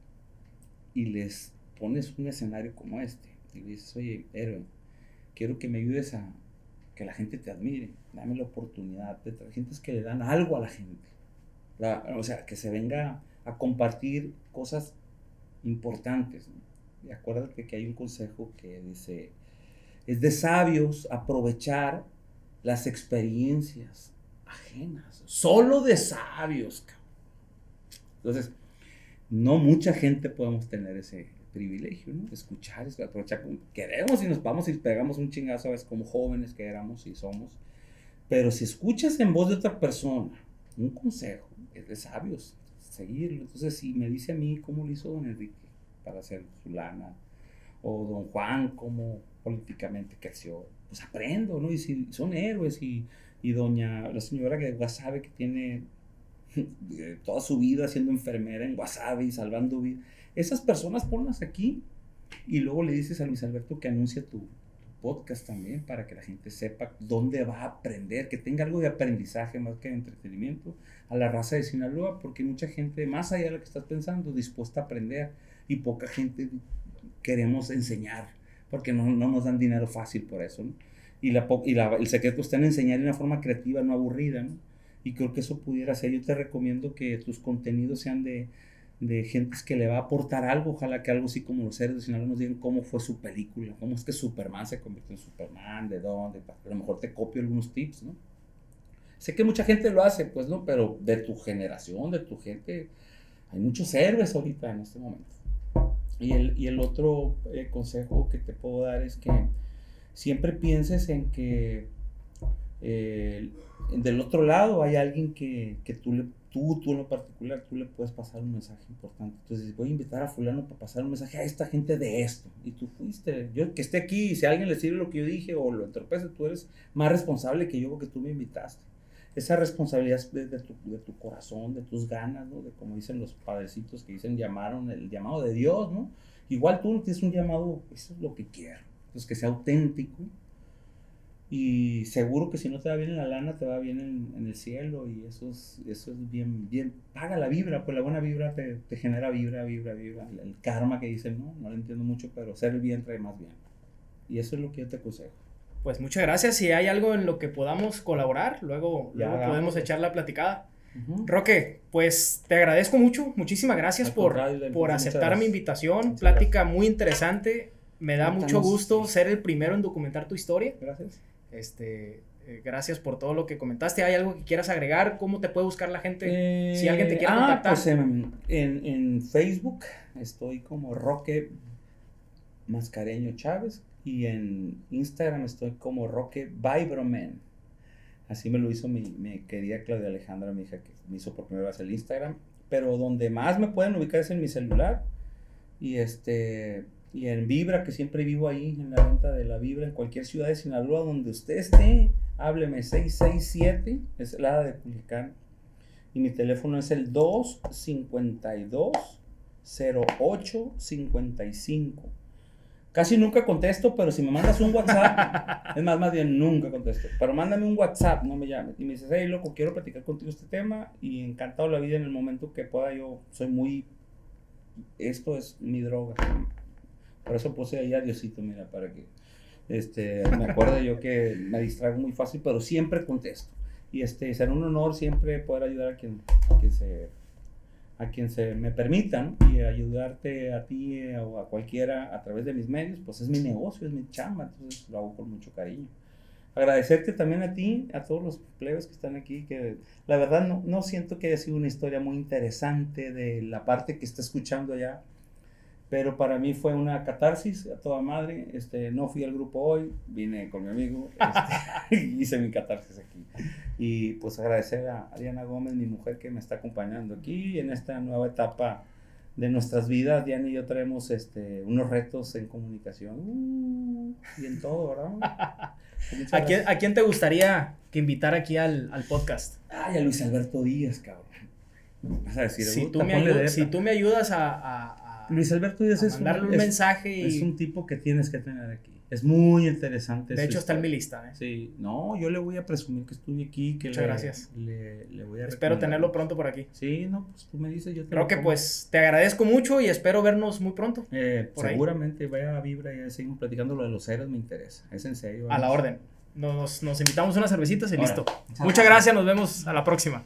y les pones un escenario como este y dices, oye, héroe, quiero que me ayudes a que la gente te admire, dame la oportunidad. De gente que le dan algo a la gente. o sea, que se venga a compartir cosas importantes acuérdate que hay un consejo que dice, es de sabios aprovechar las experiencias ajenas, solo de sabios. Entonces, no mucha gente podemos tener ese privilegio, ¿no? Escuchar, aprovechar, queremos y nos vamos y pegamos un chingazo, a como jóvenes que éramos y somos, pero si escuchas en voz de otra persona un consejo, es de sabios seguirlo. Entonces, si me dice a mí cómo lo hizo don Enrique para hacer su lana, o don Juan cómo políticamente creció, pues aprendo, ¿no? Y si son héroes y, y doña, la señora que sabe que tiene toda su vida siendo enfermera en Wasabi, salvando vidas. Esas personas ponlas aquí y luego le dices a Luis Alberto que anuncie tu, podcast también para que la gente sepa dónde va a aprender, que tenga algo de aprendizaje más que de entretenimiento a la raza de Sinaloa, porque mucha gente, más allá de lo que estás pensando, dispuesta a aprender y poca gente queremos enseñar, porque no, no nos dan dinero fácil por eso. Y, la, y la, el secreto está en enseñar de una forma creativa, no aburrida. ¿no? Y creo que eso pudiera ser. Yo te recomiendo que tus contenidos sean de, de gentes que le va a aportar algo. Ojalá que algo así como los seres de Sinaloa nos digan cómo fue su película, cómo es que Superman se convirtió en Superman, de dónde. A lo mejor te copio algunos tips, ¿no? Sé que mucha gente lo hace, pues, ¿no? Pero de tu generación, de tu gente, hay muchos héroes ahorita en este momento. Y el, y el otro eh, consejo que te puedo dar es que siempre pienses en que eh, del otro lado hay alguien que, que tú, le, tú, tú en lo particular, tú le puedes pasar un mensaje importante. Entonces, voy a invitar a fulano para pasar un mensaje a esta gente de esto. Y tú fuiste, yo que esté aquí, si a alguien le sirve lo que yo dije o lo entorpece, tú eres más responsable que yo porque tú me invitaste. Esa responsabilidad es de, tu, de tu corazón, de tus ganas, ¿no? De como dicen los padrecitos que dicen, llamaron el llamado de Dios, ¿no? Igual tú tienes un llamado, eso es lo que quiero. Entonces, que sea auténtico, y seguro que si no te va bien en la lana, te va bien en, el cielo. Y eso es, eso es bien, bien. Paga la vibra, pues la buena vibra te, te genera vibra, vibra, vibra. El, karma que dicen, no, no lo entiendo mucho, pero ser el bien trae más bien. Y eso es lo que yo te aconsejo. Pues muchas gracias. Si hay algo en lo que podamos colaborar, luego, luego podemos echar la platicada. Roque, pues te agradezco mucho. Muchísimas gracias por, por aceptar mi invitación. Plática muy interesante. Me da mucho gusto ser el primero en documentar tu historia. Gracias. Este, eh, gracias por todo lo que comentaste. ¿Hay algo que quieras agregar? ¿Cómo te puede buscar la gente? si alguien te quiere ah, contactar. Pues en, en, Facebook estoy como Roque Mascareño Chávez y en Instagram estoy como Roque Vibroman. Así me lo hizo mi, mi, querida Claudia Alejandra, mi hija, que me hizo por primera vez el Instagram. Pero donde más me pueden ubicar es en mi celular. Y este y en Vibra, que siempre vivo ahí en la venta de la Vibra, en cualquier ciudad de Sinaloa donde usted esté, hábleme 667, es la de Culiacán. Y mi teléfono es el 252 0855. Casi nunca contesto, pero si me mandas un WhatsApp, es más, más bien nunca contesto. Pero mándame un WhatsApp, no me llames. Y me dices, hey, loco, quiero platicar contigo este tema. Y encantado la vida en el momento que pueda. Yo soy muy. Esto es mi droga. Por eso puse ahí a Diosito, mira, para que este, me acuerde yo que me distraigo muy fácil, pero siempre contesto. Y este, será un honor siempre poder ayudar a quien, a quien se a quien se me permitan y ayudarte a ti eh, o a cualquiera a través de mis medios, pues es mi negocio, es mi chamba, entonces lo hago con mucho cariño. Agradecerte también a ti, a todos los plebes que están aquí, que la verdad no, no siento que haya sido una historia muy interesante de la parte que está escuchando allá pero para mí fue una catarsis a toda madre. Este, no fui al grupo hoy, vine con mi amigo, este, hice mi catarsis aquí. Y pues agradecer a Diana Gómez, mi mujer, que me está acompañando aquí en esta nueva etapa de nuestras vidas. Diana y yo traemos este, unos retos en comunicación uh, y en todo, ¿verdad? ¿A quién, ¿A quién, te gustaría que invitara aquí al, al podcast? Ay, a Luis Alberto Díaz, cabrón. Vas a decir, si, tú me, si tú me ayudas a Luis Alberto Díaz es un, mensaje es un tipo que tienes que tener aquí. Es muy interesante. De hecho, está en mi lista. ¿eh? Sí, no, yo le voy a presumir que estuve aquí. Que Muchas gracias. Le, voy a espero tenerlo pronto por aquí. Sí, no, pues tú me dices, yo te Creo que pues te agradezco mucho y espero vernos muy pronto. Eh, seguramente vaya a Vibra y seguimos platicando lo de los héroes, me interesa. Es en serio. A la orden. Nos, nos invitamos unas cervecitas y listo. Muchas gracias, nos vemos a la próxima.